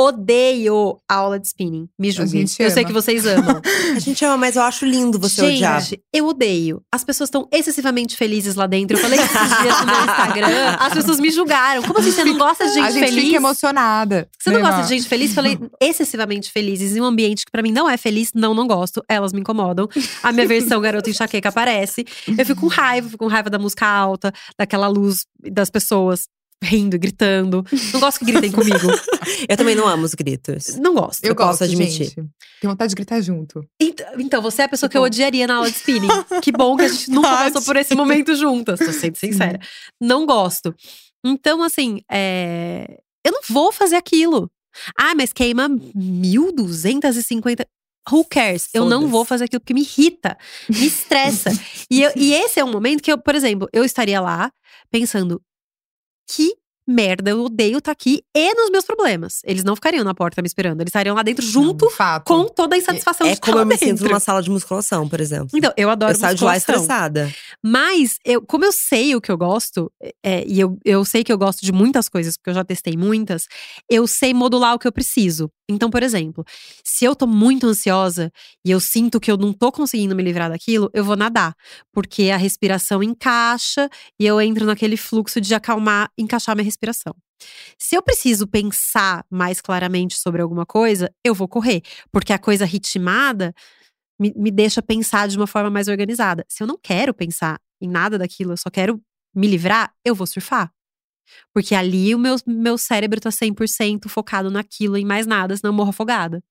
Odeio aula de spinning. Me julguem. Eu sei que vocês amam. A gente ama, mas eu acho lindo você Gente, odiar. eu odeio. As pessoas estão excessivamente felizes lá dentro. Eu falei esses dias no meu Instagram. As pessoas me julgaram. Como assim? Você não gosta de gente, a gente feliz? fica emocionada. Você não gosta de gente feliz? Falei excessivamente felizes em um ambiente que pra mim não é feliz. Não, não gosto. Elas me incomodam. A minha versão garota enxaqueca aparece. Eu fico com raiva, fico com raiva da música alta, daquela luz das pessoas rindo e gritando. Não gosto que gritem comigo. Eu também não amo os gritos. Não gosto. Eu, Eu posso gosto, admitir. gente. Tenho vontade de gritar junto. Ent- Então, você é a pessoa que eu bom. odiaria na aula de spinning. Que bom que a gente nunca passou por esse momento juntas, tô sendo sincera. Não gosto. Então, assim, é, eu não vou fazer aquilo. Ah, mas queima 1.250. Who cares? Eu não vou fazer aquilo porque me irrita, me estressa. e, eu- e esse é um momento que eu, por exemplo, eu estaria lá pensando: que merda, eu odeio estar aqui e nos meus problemas. Eles não ficariam na porta me esperando, eles estariam lá dentro junto Não, com toda a insatisfação É de estar como eu me dentro. sinto numa sala de musculação, por exemplo. Então, eu adoro eu saio de lá musculação. estressada. Mas, eu, como eu sei o que eu gosto, é, e eu, eu sei que eu gosto de muitas coisas, porque eu já testei muitas, eu sei modular o que eu preciso. Então, por exemplo, se eu tô muito ansiosa e eu sinto que eu não tô conseguindo me livrar daquilo, eu vou nadar. Porque a respiração encaixa e eu entro naquele fluxo de acalmar, encaixar minha respiração. Se eu preciso pensar mais claramente sobre alguma coisa, eu vou correr. Porque a coisa ritmada me, me deixa pensar de uma forma mais organizada. Se eu não quero pensar em nada daquilo, eu só quero me livrar, eu vou surfar. Porque ali o meu, meu cérebro tá 100% focado naquilo e em mais nada, senão eu morro afogada.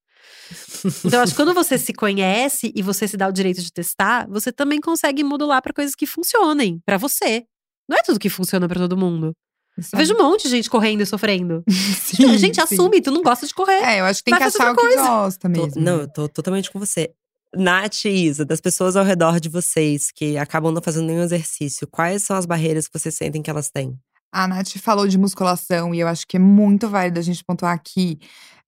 Então, eu acho que quando você se conhece e você se dá o direito de testar, você também consegue modular para coisas que funcionem pra você. Não é tudo que funciona pra todo mundo. Eu vejo um monte de gente correndo e sofrendo. Sim, a gente sim. assume, tu não gosta de correr. É, eu acho que tem que fazer achar o que coisa. gosta Tô- mesmo. não, eu tô totalmente com você. Nath e Isa, das pessoas ao redor de vocês que acabam não fazendo nenhum exercício, quais são as barreiras que vocês sentem que elas têm? A Nath falou de musculação e eu acho que é muito válido a gente pontuar aqui.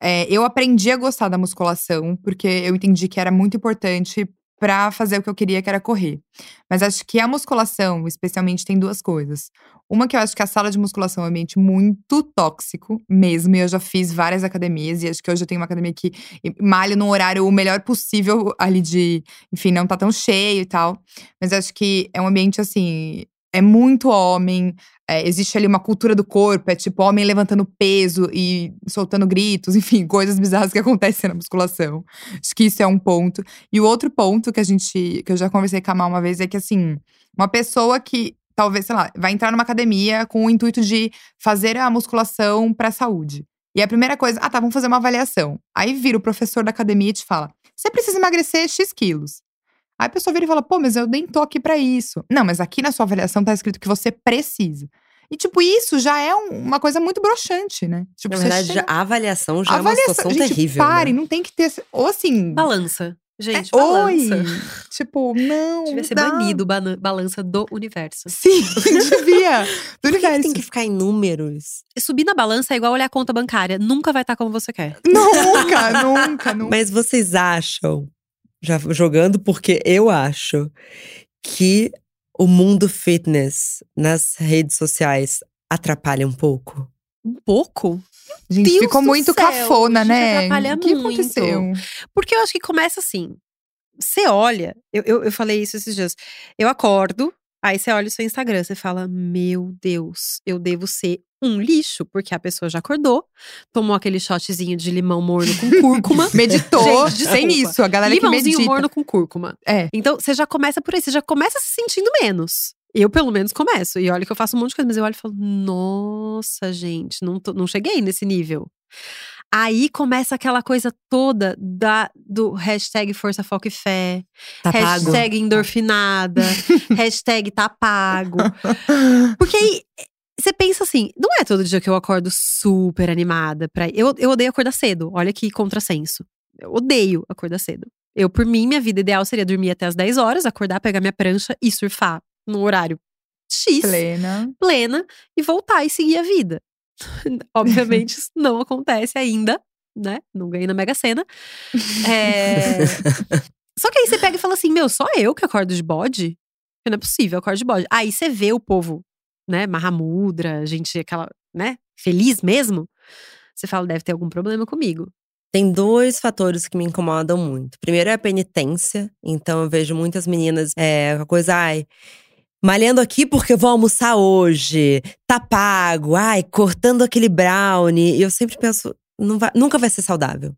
É, eu aprendi a gostar da musculação porque eu entendi que era muito importante pra fazer o que eu queria, que era correr. Mas acho que a musculação, especialmente, tem duas coisas. Uma que eu acho que a sala de musculação é um ambiente muito tóxico mesmo. E eu já fiz várias academias e acho que hoje eu tenho uma academia que malho num horário o melhor possível ali de, enfim, não tá tão cheio e tal. Mas acho que é um ambiente assim, é muito homem, é, existe ali uma cultura do corpo, é tipo homem levantando peso e soltando gritos, enfim, coisas bizarras que acontecem na musculação. Acho que isso é um ponto. E o outro ponto que a gente, que eu já conversei com a Mal uma vez é que assim, uma pessoa que talvez, sei lá, vai entrar numa academia com o intuito de fazer a musculação pra saúde. E a primeira coisa, ah, tá, vamos fazer uma avaliação. Aí vira o professor da academia e te fala: você precisa emagrecer X quilos. Aí a pessoa vira e fala: pô, mas eu nem tô aqui pra isso. Não, mas aqui na sua avaliação tá escrito que você precisa. E, tipo, isso já é um- uma coisa muito broxante, né? Tipo, Na verdade, chega- a avaliação já A é uma avaliação- situação gente, terrível. Pare, né? não tem que ter. Ou assim. Balança. Gente, é, Oi! balança. Tipo, não. Devia ser dá. banido balança do universo. Sim, devia. Do Por que, que universo. tem que ficar em números? Subir na balança é igual olhar a conta bancária. Nunca vai estar como você quer. Nunca, nunca, nunca. Mas vocês acham, já jogando porque eu acho, que o mundo fitness nas redes sociais atrapalha um pouco? Um pouco. Gente, Deus ficou muito céu, cafona, né? atrapalha O que muito. aconteceu? Porque eu acho que começa assim. Você olha, eu, eu, eu falei isso esses dias. Eu acordo, aí você olha o seu Instagram, você fala: Meu Deus, eu devo ser um lixo, porque a pessoa já acordou, tomou aquele shotzinho de limão morno com cúrcuma. Meditou, Gente, sem desculpa. isso, a galera que Limãozinho medita. morno com cúrcuma. É. Então, você já começa por aí, você já começa se sentindo menos. Eu, pelo menos, começo. E olha que eu faço um monte de coisa, mas eu olho e falo, nossa, gente, não, tô- não cheguei nesse nível. Aí começa aquela coisa toda da, do hashtag Força Foco e Fé, Tá pago? hashtag endorfinada, hashtag tá pago. Porque aí você pensa assim, não é todo dia que eu acordo super animada. Pra, eu, eu odeio acordar cedo, olha que contrassenso. Eu odeio acordar cedo. Eu, por mim, minha vida ideal seria dormir até as 10 horas, acordar, pegar minha prancha e surfar no horário X, Plena. plena, e voltar e seguir a vida. Obviamente, isso não acontece ainda, né? Não ganhei na Mega Sena. É... Só que aí você pega e fala assim: meu, só eu que acordo de bode? Não é possível, eu acordo de bode. Aí você vê o povo, né? Mahamudra, gente, aquela, né? Feliz mesmo. você fala, deve ter algum problema comigo. Tem dois fatores que me incomodam muito. Primeiro é a penitência. Então eu vejo muitas meninas é, com a coisa, ai, malhando aqui porque eu vou almoçar hoje, tá pago, ai, cortando aquele brownie. E eu sempre penso, vai, nunca vai ser saudável.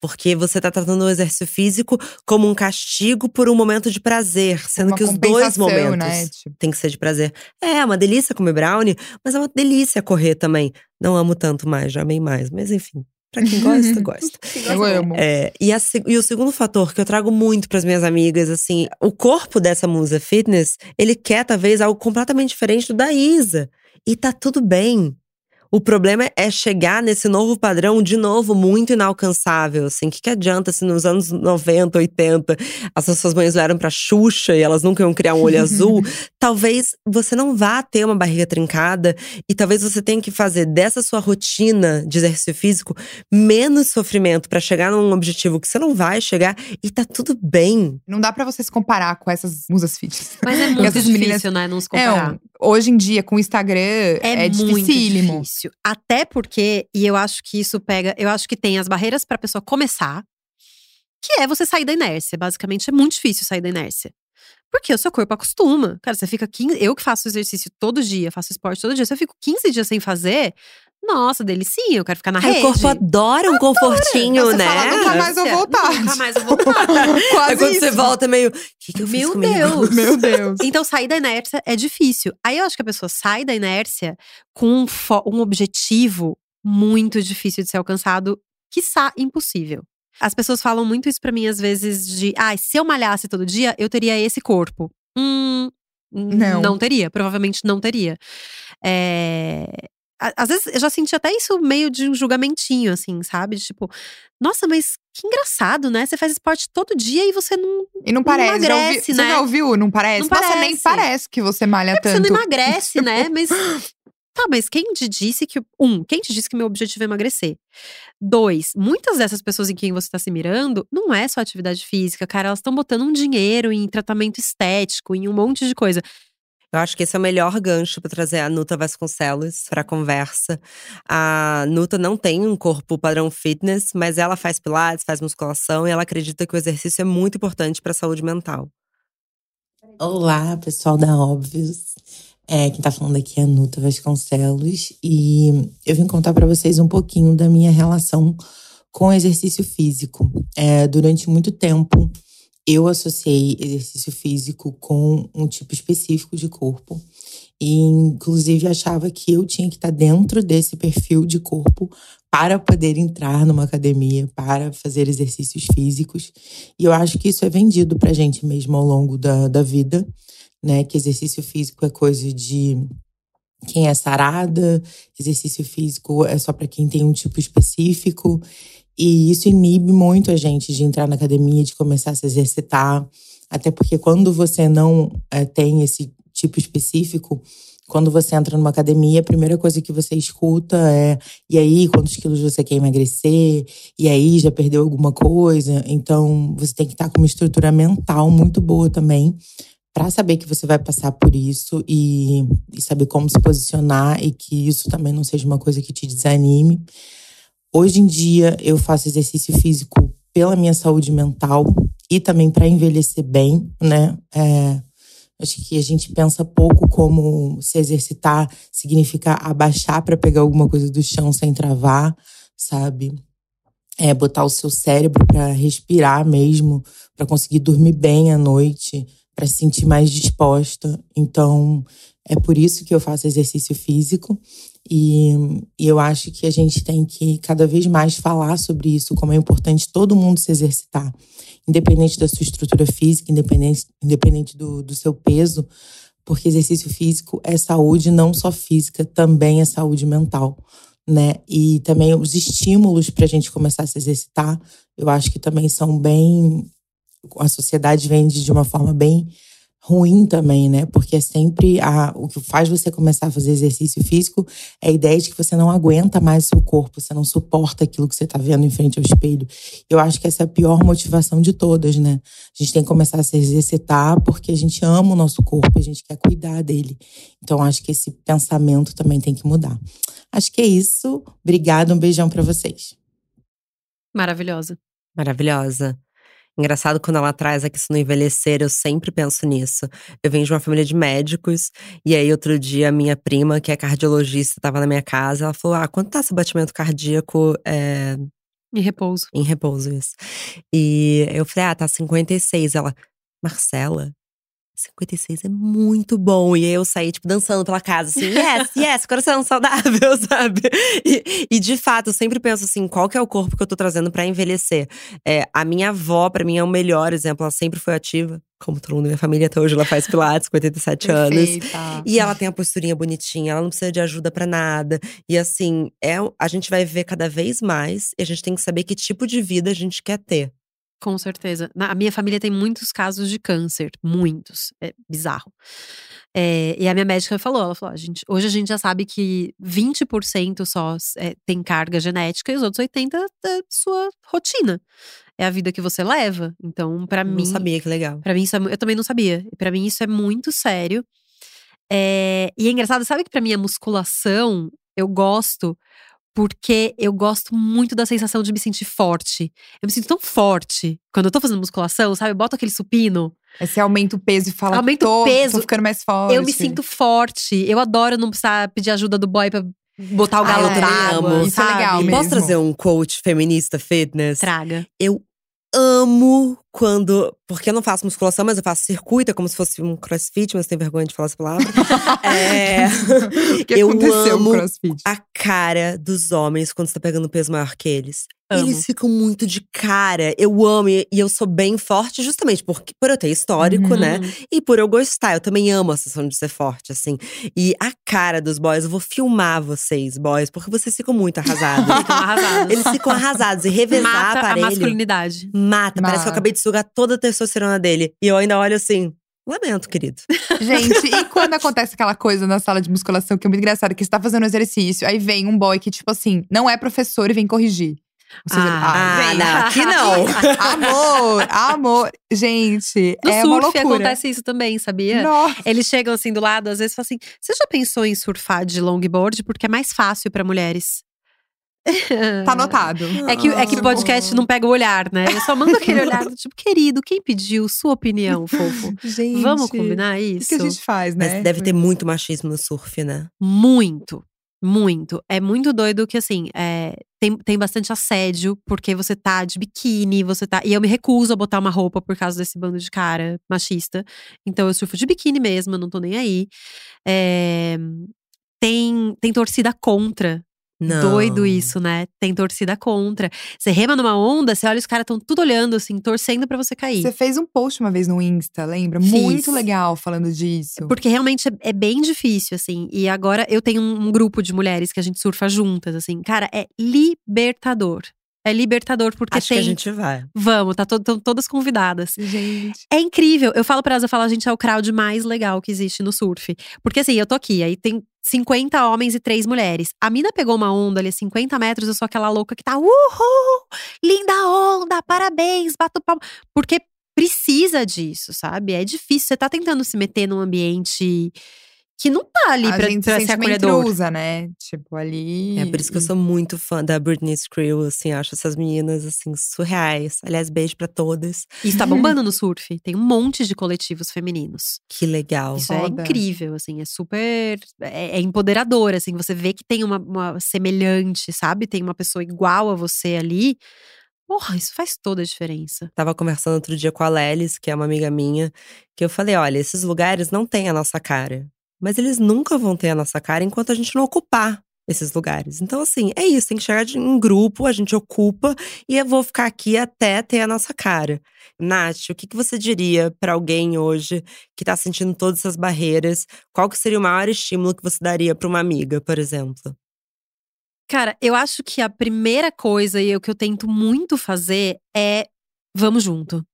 Porque você tá tratando o exercício físico como um castigo por um momento de prazer. Sendo Uma que os dois compensação, momentos né? Tipo, tem que ser de prazer. É, é uma delícia comer brownie, mas é uma delícia correr também. Não amo tanto mais, já amei mais. Mas enfim, pra quem gosta, gosta. eu amo. É, e, a e o segundo fator que eu trago muito pras minhas amigas, assim, o corpo dessa musa fitness, ele quer talvez algo completamente diferente do da Isa. E tá tudo bem. O problema é chegar nesse novo padrão, de novo, muito inalcançável. Assim, o que, que adianta se nos anos 90, 80, as suas mães olharam pra Xuxa e elas nunca iam criar um olho azul? Talvez você não vá ter uma barriga trincada e talvez você tenha que fazer dessa sua rotina de exercício físico menos sofrimento pra chegar num objetivo que você não vai chegar e tá tudo bem. Não dá pra você se comparar com essas musas fitness. Mas é muito difícil, meninas- né? Não se É, comparar. Hoje em dia, com o Instagram, é, muito dificílimo. difícil. Até porque, e eu acho que isso pega, eu acho que tem as barreiras pra pessoa começar, que é você sair da inércia. Basicamente, é muito difícil sair da inércia. Porque o seu corpo acostuma. Cara, você fica 15. Eu que faço exercício todo dia, faço esporte todo dia. Se eu fico 15 dias sem fazer, nossa, delicinha, eu quero ficar na Aí rede. o corpo adora um confortinho, Você né? fala, nunca mais eu vou voltar. Nunca mais eu vou voltar. Quase Aí quando você isso. volta, é meio. O que, que eu fiz Meu comigo? Deus. Meu Deus. Então, sair da inércia é difícil. Aí eu acho que a pessoa sai da inércia com um, um objetivo muito difícil de ser alcançado, quiçá impossível. As pessoas falam muito isso pra mim, às vezes, de ah, se eu malhasse todo dia, eu teria esse corpo. Hum, Não. não teria, provavelmente não teria. É, Às vezes eu já senti até isso meio de um julgamentinho, assim, sabe? De Tipo, nossa, mas que engraçado, né? Você faz esporte todo dia e você não. E não parece. ouvi- emagrece, Você né? já ouviu? Não parece? Não Nossa, nem parece. parece que você malha É porque você tanto. não emagrece, né? Mas. Tá, mas quem te disse que. Um, quem te disse que meu objetivo é emagrecer? Dois, muitas dessas pessoas em quem você tá se mirando não é só atividade física, cara. Elas estão botando um dinheiro em tratamento estético, em um monte de coisa. Eu acho que esse é o melhor gancho pra trazer a Nuta Vasconcelos pra conversa. A Nuta não tem um corpo padrão fitness, mas ela faz pilates, faz musculação e ela acredita que o exercício é muito importante pra saúde mental. Olá, pessoal da Óbvios. É, quem tá falando aqui é a Nuta Vasconcelos. E eu vim contar pra vocês um pouquinho da minha relação com o exercício físico. É, durante muito tempo, eu associei exercício físico com um tipo específico de corpo. E, inclusive, achava que eu tinha que estar dentro desse perfil de corpo para poder entrar numa academia, para fazer exercícios físicos. E eu acho que isso é vendido pra gente mesmo ao longo da, da vida, né? Que exercício físico é coisa de quem é sarada, exercício físico é só para quem tem um tipo específico. E isso inibe muito a gente de entrar na academia, de começar a se exercitar. Até porque quando você não eh, tem esse tipo específico, quando você entra numa academia, a primeira coisa que você escuta é: e aí, quantos quilos você quer emagrecer? E aí, já perdeu alguma coisa? Então, você tem que estar com uma estrutura mental muito boa também para saber que você vai passar por isso e, e saber como se posicionar e que isso também não seja uma coisa que te desanime. Hoje em dia, eu faço exercício físico pela minha saúde mental e também para envelhecer bem, né? É, acho que a gente pensa pouco como se exercitar significa abaixar para pegar alguma coisa do chão sem travar, sabe? É botar o seu cérebro para respirar mesmo, para conseguir dormir bem à noite, para se sentir mais disposta. Então, é por isso que eu faço exercício físico. E, e eu acho que a gente tem que cada vez mais falar sobre isso, como é importante todo mundo se exercitar, independente da sua estrutura física, independente, independente do, do seu peso, porque exercício físico é saúde não só física, também é saúde mental, né? E também os estímulos para a gente começar a se exercitar, eu acho que também são bem. A sociedade vende de uma forma bem ruim também, né? Porque é sempre a, o que faz você começar a fazer exercício físico é a ideia de que você não aguenta mais o seu corpo, você não suporta aquilo que você está vendo em frente ao espelho. Eu acho que essa é a pior motivação de todas, né? A gente tem que começar a se exercitar porque a gente ama o nosso corpo, a gente quer cuidar dele. Então acho que esse pensamento também tem que mudar. Acho que é isso. Obrigada, um beijão para vocês. Maravilhosa. Maravilhosa. Engraçado quando ela traz a questão do envelhecer, eu sempre penso nisso. Eu venho de uma família de médicos, e aí outro dia minha prima, que é cardiologista, estava na minha casa, ela falou: Ah, quanto tá seu batimento cardíaco? É... Em repouso. Em repouso, isso. E eu falei: Ah, tá 56. Ela, Marcela, 56 é muito bom. E aí eu saí, tipo, dançando pela casa, assim, yes, yes, coração saudável, sabe? E, e, de fato, eu sempre penso assim, qual que é o corpo que eu tô trazendo para envelhecer? É, a minha avó, para mim, é o melhor exemplo. Ela sempre foi ativa. Como todo mundo da minha família até hoje, ela faz pilates com 87 anos. E ela tem a posturinha bonitinha, ela não precisa de ajuda para nada. E assim, é, a gente vai viver cada vez mais e a gente tem que saber que tipo de vida a gente quer ter. Com certeza. Na, a minha família tem muitos casos de câncer, muitos. É bizarro. É, e a minha médica falou: ela falou, a gente, hoje a gente já sabe que 20% só é, tem carga genética e os outros 80% é sua rotina. É a vida que você leva. Então, para mim. Não sabia, que legal. Para mim, isso é, eu também não sabia. Para mim, isso é muito sério. É, e é engraçado, sabe que para mim a musculação, eu gosto porque eu gosto muito da sensação de me sentir forte. Eu me sinto tão forte quando eu tô fazendo musculação, sabe? Eu boto aquele supino. Aí você aumenta o peso e fala, aumenta tô, o peso, tô ficando mais forte. Eu me sinto forte. Eu adoro não precisar pedir ajuda do boy pra botar o galo ah, d'água. Isso é legal mesmo. Posso trazer um coach feminista fitness? Traga. Eu amo quando. Porque eu não faço musculação, mas eu faço circuito, é como se fosse um crossfit, mas tenho vergonha de falar essa palavra. é, que eu aconteceu amo crossfit? a cara dos homens quando você tá pegando peso maior que eles. Amo. Eles ficam muito de cara. Eu amo e e eu sou bem forte justamente porque, por eu ter histórico, Uhum. né? E por eu gostar. Eu também amo a sensação de ser forte, assim. E a cara dos boys, eu vou filmar vocês, boys, porque vocês ficam muito arrasados. Ficam arrasados. Eles ficam arrasados. E revezar Mata a aparelho. masculinidade. Mata, parece que eu Mata. acabei de sugar toda a testosterona dele. E eu ainda olho assim, lamento, querido. Gente, e quando acontece aquela coisa na sala de musculação que é muito engraçado, que você tá fazendo exercício, aí vem um boy que, tipo assim, não é professor e vem corrigir. Ah, Ah, não, aqui não. Amor, amor. Gente, No é uma surf loucura. acontece isso também, sabia? Nossa. Eles chegam assim do lado, às vezes falam assim: você já pensou em surfar de longboard? Porque é mais fácil pra mulheres. Tá anotado. É que, é que podcast não pega o olhar, né? Eu só mando aquele olhar do tipo, querido, quem pediu sua opinião, fofo? Gente. Vamos combinar O isso? que a gente faz, né? Mas deve ter muito machismo no surf, né? Muito, muito. É muito doido que, assim, é, tem, tem bastante assédio, porque você tá de biquíni, você tá. E eu me recuso a botar uma roupa por causa desse bando de cara machista. Então eu surfo de biquíni mesmo, eu não tô nem aí. É, tem, tem torcida contra. Não. Doido isso, né? Tem torcida contra. Você rema numa onda, você olha os caras tão tudo olhando, assim, torcendo pra você cair. Você fez um post uma vez no Insta, lembra? Fiz. Muito legal falando disso. Porque realmente é, é bem difícil, assim. E agora eu tenho um, um grupo de mulheres que a gente surfa juntas, assim. Cara, é libertador. É libertador, porque Acho tem. que a gente vai. Vamos, tá to- tão todas convidadas. Gente. É incrível. Eu falo pra elas, eu falo, a gente é o crowd mais legal que existe no surf. Porque assim, eu tô aqui, aí tem 50 homens e 3 mulheres. A mina pegou uma onda ali, 50 metros, eu sou aquela louca que tá, uhul! Linda onda, parabéns, bato palma. Porque precisa disso, sabe? É difícil. Você tá tentando se meter num ambiente que não tá ali a pra, gente pra se ser acolhedor. intrusa, né? Tipo, ali… É por isso que eu sou muito fã da Britney Screw, assim, acho essas meninas, assim, surreais. Aliás, beijo pra todas. Isso tá bombando no surf. Tem um monte de coletivos femininos. Que legal. Isso é Foda. incrível, assim, é super. É, é empoderador, assim, você vê que tem uma, uma semelhante, sabe? Tem uma pessoa igual a você ali. Porra, isso faz toda a diferença. Tava conversando outro dia com a Lelis, que é uma amiga minha, que eu falei: olha, esses lugares não têm a nossa cara. Mas eles nunca vão ter a nossa cara enquanto a gente não ocupar esses lugares. Então, assim, é isso, tem que chegar em grupo, a gente ocupa e eu vou ficar aqui até ter a nossa cara. Nath, o que, que você diria pra alguém hoje que tá sentindo todas essas barreiras? Qual que seria o maior estímulo que você daria pra uma amiga, por exemplo? Cara, eu acho que a primeira coisa e o que eu tento muito fazer é vamos junto.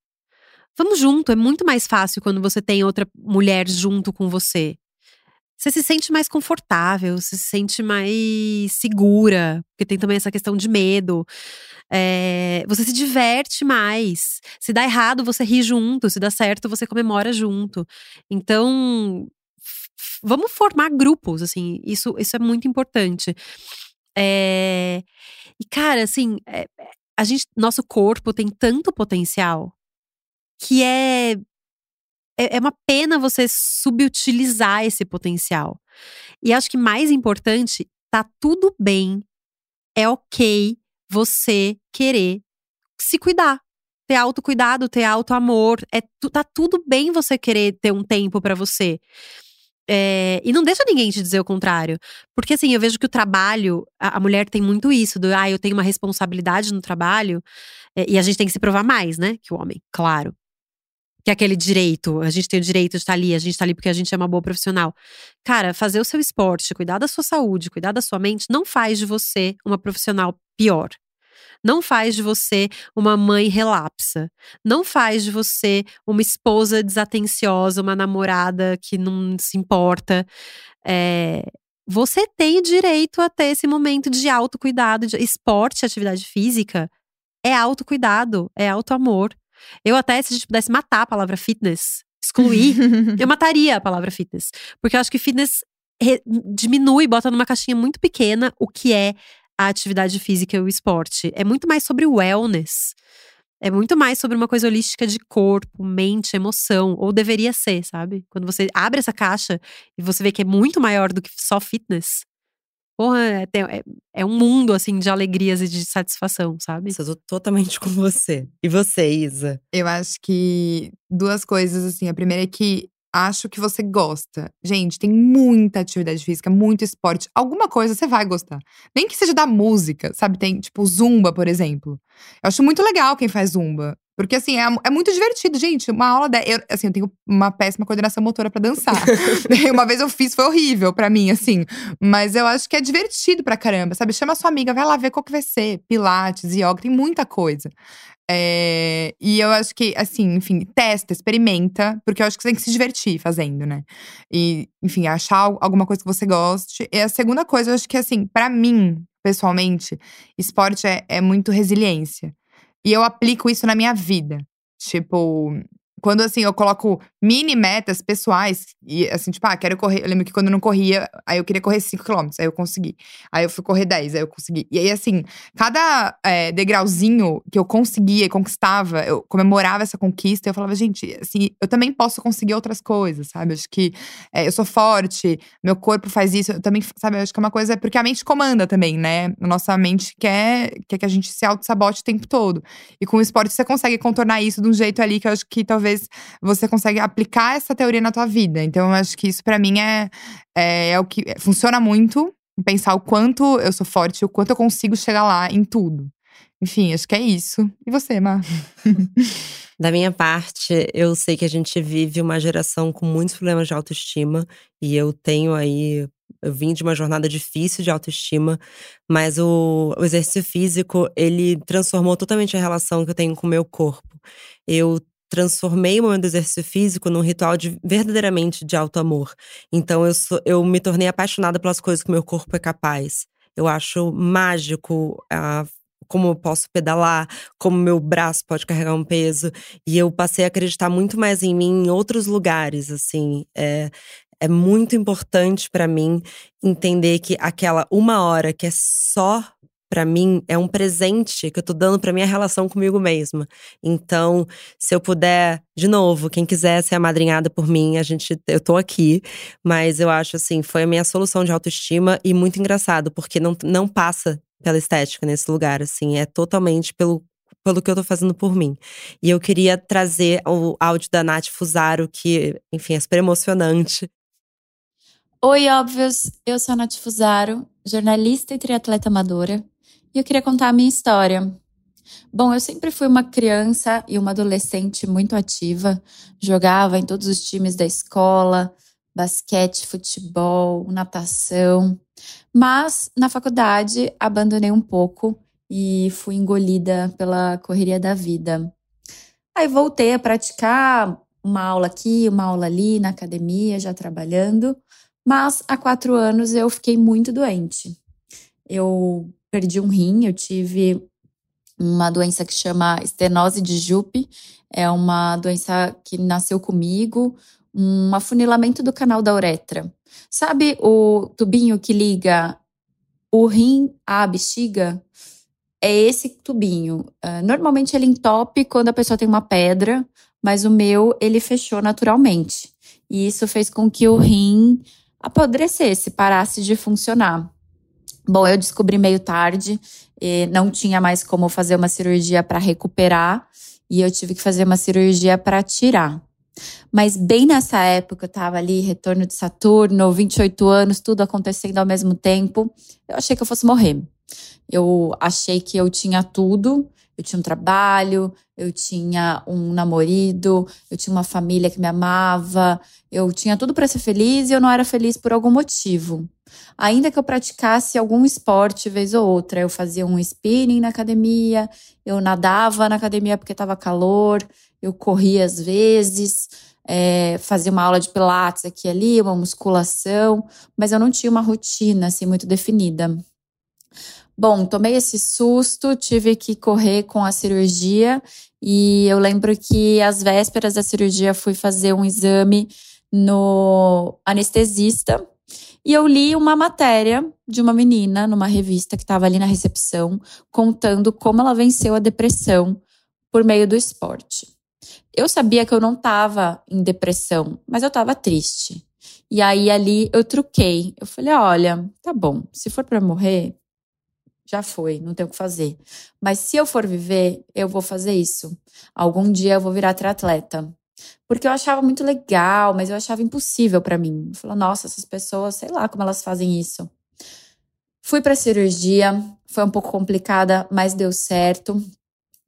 vamos junto. É muito mais fácil quando você tem outra mulher junto com você. Você se sente mais confortável, se sente mais segura, porque tem também essa questão de medo. É, você se diverte mais. Se dá errado, você ri junto. Se dá certo, você comemora junto. Então, vamos formar grupos, assim. Isso, isso é muito importante. É, e, cara, assim, é, a gente, nosso corpo tem tanto potencial que é, é, é uma pena você subutilizar esse potencial. E acho que mais importante, tá tudo bem, é ok você querer se cuidar. Ter autocuidado, ter autoamor. É, tá tudo bem você querer ter um tempo para você. É, e não deixa ninguém te dizer o contrário. Porque assim, eu vejo que o trabalho, a, a mulher tem muito isso, do ah, eu tenho uma responsabilidade no trabalho, é, e a gente tem que se provar mais, né? Que o homem, claro. Que é aquele direito, a gente tem o direito de estar ali, a gente está ali porque a gente é uma boa profissional. Cara, fazer o seu esporte, cuidar da sua saúde, cuidar da sua mente, não faz de você uma profissional pior não faz de você uma mãe relapsa. Não faz de você uma esposa desatenciosa, uma namorada que não se importa. É, você tem direito a ter esse momento de autocuidado. De esporte, atividade física é autocuidado, é autoamor. Eu até, se a gente pudesse matar a palavra fitness, excluir, eu mataria a palavra fitness. Porque eu acho que fitness diminui, bota numa caixinha muito pequena o que é a atividade física e o esporte. É muito mais sobre wellness. É muito mais sobre uma coisa holística de corpo, mente, emoção. Ou deveria ser, sabe? Quando você abre essa caixa e você vê que é muito maior do que só fitness. Porra, é, é, é um mundo, assim, de alegrias e de satisfação, sabe? Eu tô totalmente com você. E você, Isa? Eu acho que duas coisas, assim. A primeira é que acho que você gosta. Gente, tem muita atividade física, muito esporte. Alguma coisa você vai gostar. Nem que seja da música, sabe? Tem, tipo, zumba, por exemplo. Eu acho muito legal quem faz zumba. Porque, assim, é, é muito divertido, gente. Uma aula de. Eu, assim, eu tenho uma péssima coordenação motora para dançar. uma vez eu fiz, foi horrível para mim, assim. Mas eu acho que é divertido pra caramba, sabe? Chama sua amiga, vai lá ver qual que vai ser. Pilates, yoga, tem muita coisa. É, e eu acho que, assim, enfim, testa, experimenta, porque eu acho que você tem que se divertir fazendo, né? E, enfim, achar alguma coisa que você goste. E a segunda coisa, eu acho que, assim, para mim, pessoalmente, esporte é, é muito resiliência. E eu aplico isso na minha vida. Tipo, quando assim eu coloco mini metas pessoais e assim, tipo, ah, quero correr. Eu lembro que quando eu não corria, aí eu queria correr 5 km, aí eu consegui. Aí eu fui correr 10, aí eu consegui. E aí, assim, cada é, degrauzinho que eu conseguia e conquistava, eu comemorava essa conquista, eu falava, gente, assim, eu também posso conseguir outras coisas, sabe? Acho que é, eu sou forte, meu corpo faz isso, eu também, sabe? Acho que é uma coisa, porque a mente comanda também, né? Nossa mente quer, quer que a gente se auto-sabote o tempo todo. E com o esporte você consegue contornar isso de um jeito ali que eu acho que talvez você consegue aplicar essa teoria na tua vida. Então, eu acho que isso para mim é, é, é, o que funciona muito. Pensar o quanto eu sou forte, o quanto eu consigo chegar lá em tudo. Enfim, acho que é isso. E você, Mar? Da minha parte, eu sei que a gente vive uma geração com muitos problemas de autoestima e eu tenho aí eu vim de uma jornada difícil de autoestima, mas o, o, exercício físico, ele transformou totalmente a relação que eu tenho com o meu corpo. Eu transformei o momento do exercício físico num ritual de verdadeiramente de alto amor. Então eu, sou, eu me tornei apaixonada pelas coisas que meu corpo é capaz. Eu acho mágico a como eu posso pedalar, como meu braço pode carregar um peso. E eu passei a acreditar muito mais em mim em outros lugares, assim. É, é muito importante para mim entender que aquela uma hora que é só para mim é um presente que eu tô dando para minha relação comigo mesma. Então, se eu puder, de novo, quem quiser ser amadrinhada por mim, a gente eu tô aqui, mas eu acho assim, foi a minha solução de autoestima e muito engraçado, porque não não passa pela estética nesse lugar, assim, é totalmente pelo pelo que eu tô fazendo por mim. E eu queria trazer o áudio da Nath Fusaro, que, enfim, é super emocionante. Oi, óbvios! Eu sou a Nath Fusaro, jornalista e triatleta amadora e eu queria contar a minha história. Bom, eu sempre fui uma criança e uma adolescente muito ativa, jogava em todos os times da escola, basquete, futebol, natação. Mas na faculdade abandonei um pouco e fui engolida pela correria da vida. Aí voltei a praticar uma aula aqui, uma aula ali na academia, já trabalhando. Mas há quatro anos eu fiquei muito doente. Eu perdi um rim, eu tive uma doença que chama estenose de Jupe. É uma doença que nasceu comigo, um afunilamento do canal da uretra. Sabe o tubinho que liga o rim à bexiga? É esse tubinho. Uh, normalmente ele entope quando a pessoa tem uma pedra, mas o meu ele fechou naturalmente. E isso fez com que o rim apodrecesse, parasse de funcionar. Bom, eu descobri meio tarde, não tinha mais como fazer uma cirurgia para recuperar e eu tive que fazer uma cirurgia para tirar. Mas bem nessa época, eu estava ali, retorno de Saturno, 28 anos, tudo acontecendo ao mesmo tempo. Eu achei que eu fosse morrer. Eu achei que eu tinha tudo. Eu tinha um trabalho, eu tinha um namorado, eu tinha uma família que me amava, eu tinha tudo para ser feliz e eu não era feliz por algum motivo. Ainda que eu praticasse algum esporte vez ou outra, eu fazia um spinning na academia, eu nadava na academia porque estava calor, eu corria às vezes, é, fazia uma aula de pilates aqui e ali, uma musculação, mas eu não tinha uma rotina assim muito definida. Bom, tomei esse susto, tive que correr com a cirurgia e eu lembro que às vésperas da cirurgia fui fazer um exame no anestesista e eu li uma matéria de uma menina numa revista que estava ali na recepção contando como ela venceu a depressão por meio do esporte. Eu sabia que eu não estava em depressão, mas eu estava triste. E aí ali eu truquei. Eu falei: olha, tá bom, se for para morrer, já foi, não tem o que fazer. Mas se eu for viver, eu vou fazer isso. Algum dia eu vou virar triatleta. Porque eu achava muito legal, mas eu achava impossível para mim. Eu nossa, essas pessoas, sei lá como elas fazem isso. Fui para cirurgia, foi um pouco complicada, mas deu certo.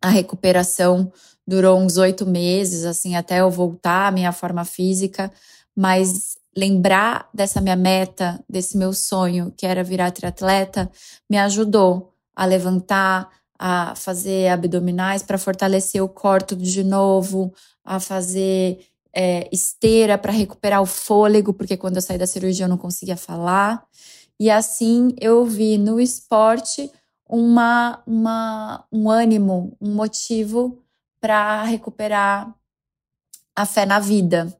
A recuperação durou uns oito meses, assim, até eu voltar à minha forma física. Mas lembrar dessa minha meta, desse meu sonho, que era virar triatleta, me ajudou a levantar, a fazer abdominais para fortalecer o core de novo, a fazer é, esteira para recuperar o fôlego, porque quando eu saí da cirurgia eu não conseguia falar. E assim eu vi no esporte uma, uma, um ânimo, um motivo para recuperar a fé na vida.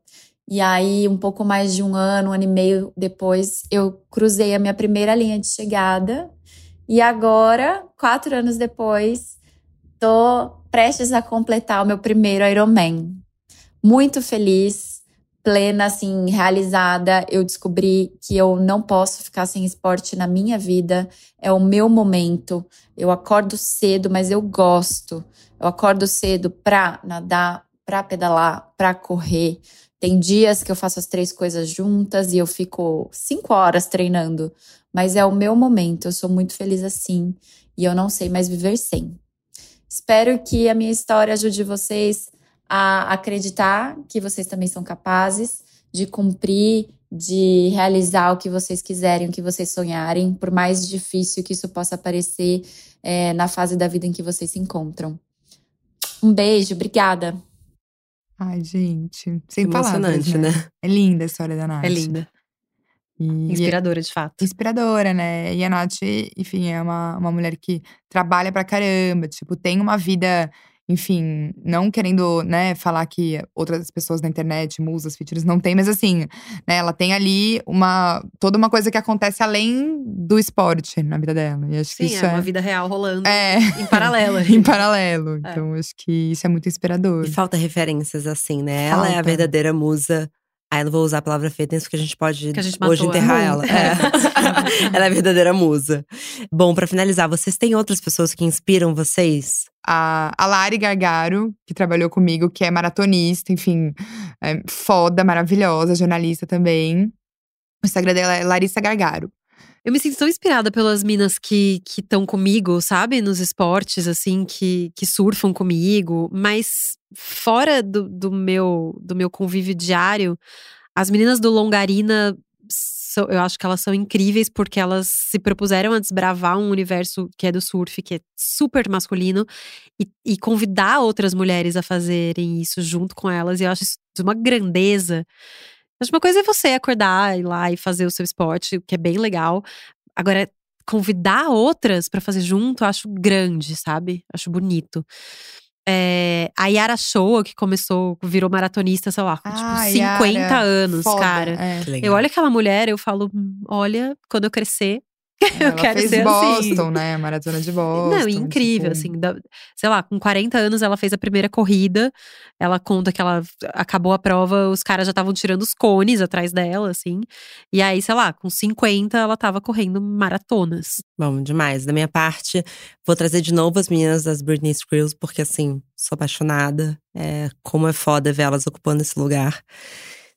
E aí, um pouco mais de um ano, um ano e meio depois, eu cruzei a minha primeira linha de chegada. E agora, quatro anos depois, tô prestes a completar o meu primeiro Ironman. Muito feliz, plena, assim, realizada. Eu descobri que eu não posso ficar sem esporte na minha vida. É o meu momento. Eu acordo cedo, mas eu gosto. Eu acordo cedo pra nadar, pra pedalar, pra correr tem dias que eu faço as três coisas juntas e eu fico cinco horas treinando, mas é o meu momento. Eu sou muito feliz assim e eu não sei mais viver sem. Espero que a minha história ajude vocês a acreditar que vocês também são capazes de cumprir, de realizar o que vocês quiserem, o que vocês sonharem, por mais difícil que isso possa parecer é, na fase da vida em que vocês se encontram. Um beijo, obrigada. Ai, gente. Sem Emocionante, palavras, né? né? É linda a história da Nath. É linda. E inspiradora, de fato. Inspiradora, né? E a Nath, enfim, é uma, uma mulher que trabalha pra caramba, tipo, tem uma vida enfim, não querendo, né, falar que outras pessoas na internet, musas, features, não tem, mas assim, né, ela tem ali uma toda uma coisa que acontece além do esporte na vida dela. E acho Sim, que isso é, é uma vida real rolando é. em paralelo. em paralelo. É. Então, acho que isso é muito inspirador. E falta referências assim, né? Falta. Ela é a verdadeira musa Aí eu não vou usar a palavra fitness porque a gente pode a gente hoje enterrar ela. É. ela é a verdadeira musa. Bom, para finalizar, vocês têm outras pessoas que inspiram vocês? A, a Lari Gargaro, que trabalhou comigo, que é maratonista, enfim, é foda, maravilhosa, jornalista também. O Instagram dela é Larissa Gargaro. Eu me sinto tão inspirada pelas minas que estão comigo, sabe? Nos esportes, assim, que, que surfam comigo. Mas fora do, do, meu, do meu convívio diário, as meninas do Longarina eu acho que elas são incríveis porque elas se propuseram a desbravar um universo que é do surf, que é super masculino, e, e convidar outras mulheres a fazerem isso junto com elas. E eu acho isso de uma grandeza. Acho uma coisa é você acordar, ir lá e fazer o seu esporte, o que é bem legal. Agora, convidar outras para fazer junto, eu acho grande, sabe? Acho bonito. É, a Yara Shoa, que começou, virou maratonista, sei lá, com Ah, tipo 50 Yara, anos, Foda, cara. é. Eu olho aquela mulher, eu falo, "Hum, olha, quando eu crescer, eu Ela quero fez ser Boston, assim. né? Maratona de Boston. Não, incrível, tipo, assim, da- sei lá, com 40 anos ela fez a primeira corrida. Ela conta que ela acabou a prova, os caras já estavam tirando os cones atrás dela, assim. E aí, sei lá, com 50 ela tava correndo maratonas. Bom, demais. Da minha parte, vou trazer de novo as meninas das Britney Spears, porque assim, sou apaixonada. É, como é foda ver elas ocupando esse lugar.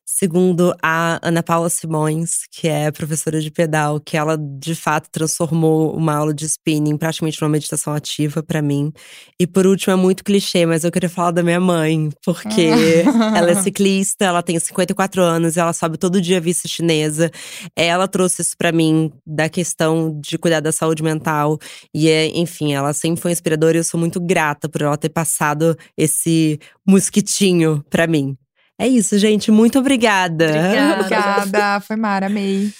Segundo a Ana Paula Simões, que é professora de pedal, que ela de fato transformou uma aula de spinning praticamente numa meditação ativa pra mim. E por último, é muito clichê, mas eu queria falar da minha mãe, porque ela é ciclista, ela tem 54 anos, ela sobe todo dia a vista chinesa. Ela trouxe isso pra mim da questão de cuidar da saúde mental. E, é, enfim, ela sempre foi inspiradora e eu sou muito grata por ela ter passado esse mosquitinho pra mim. É isso, gente. Muito obrigada. Obrigada. Obrigada, foi Mara, amei.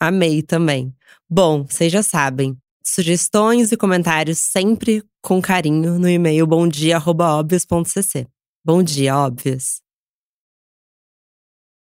Amei também. Bom, vocês já sabem. Sugestões e comentários sempre com carinho no e-mail bomdia.obvios.cc. Bom dia, óbvios.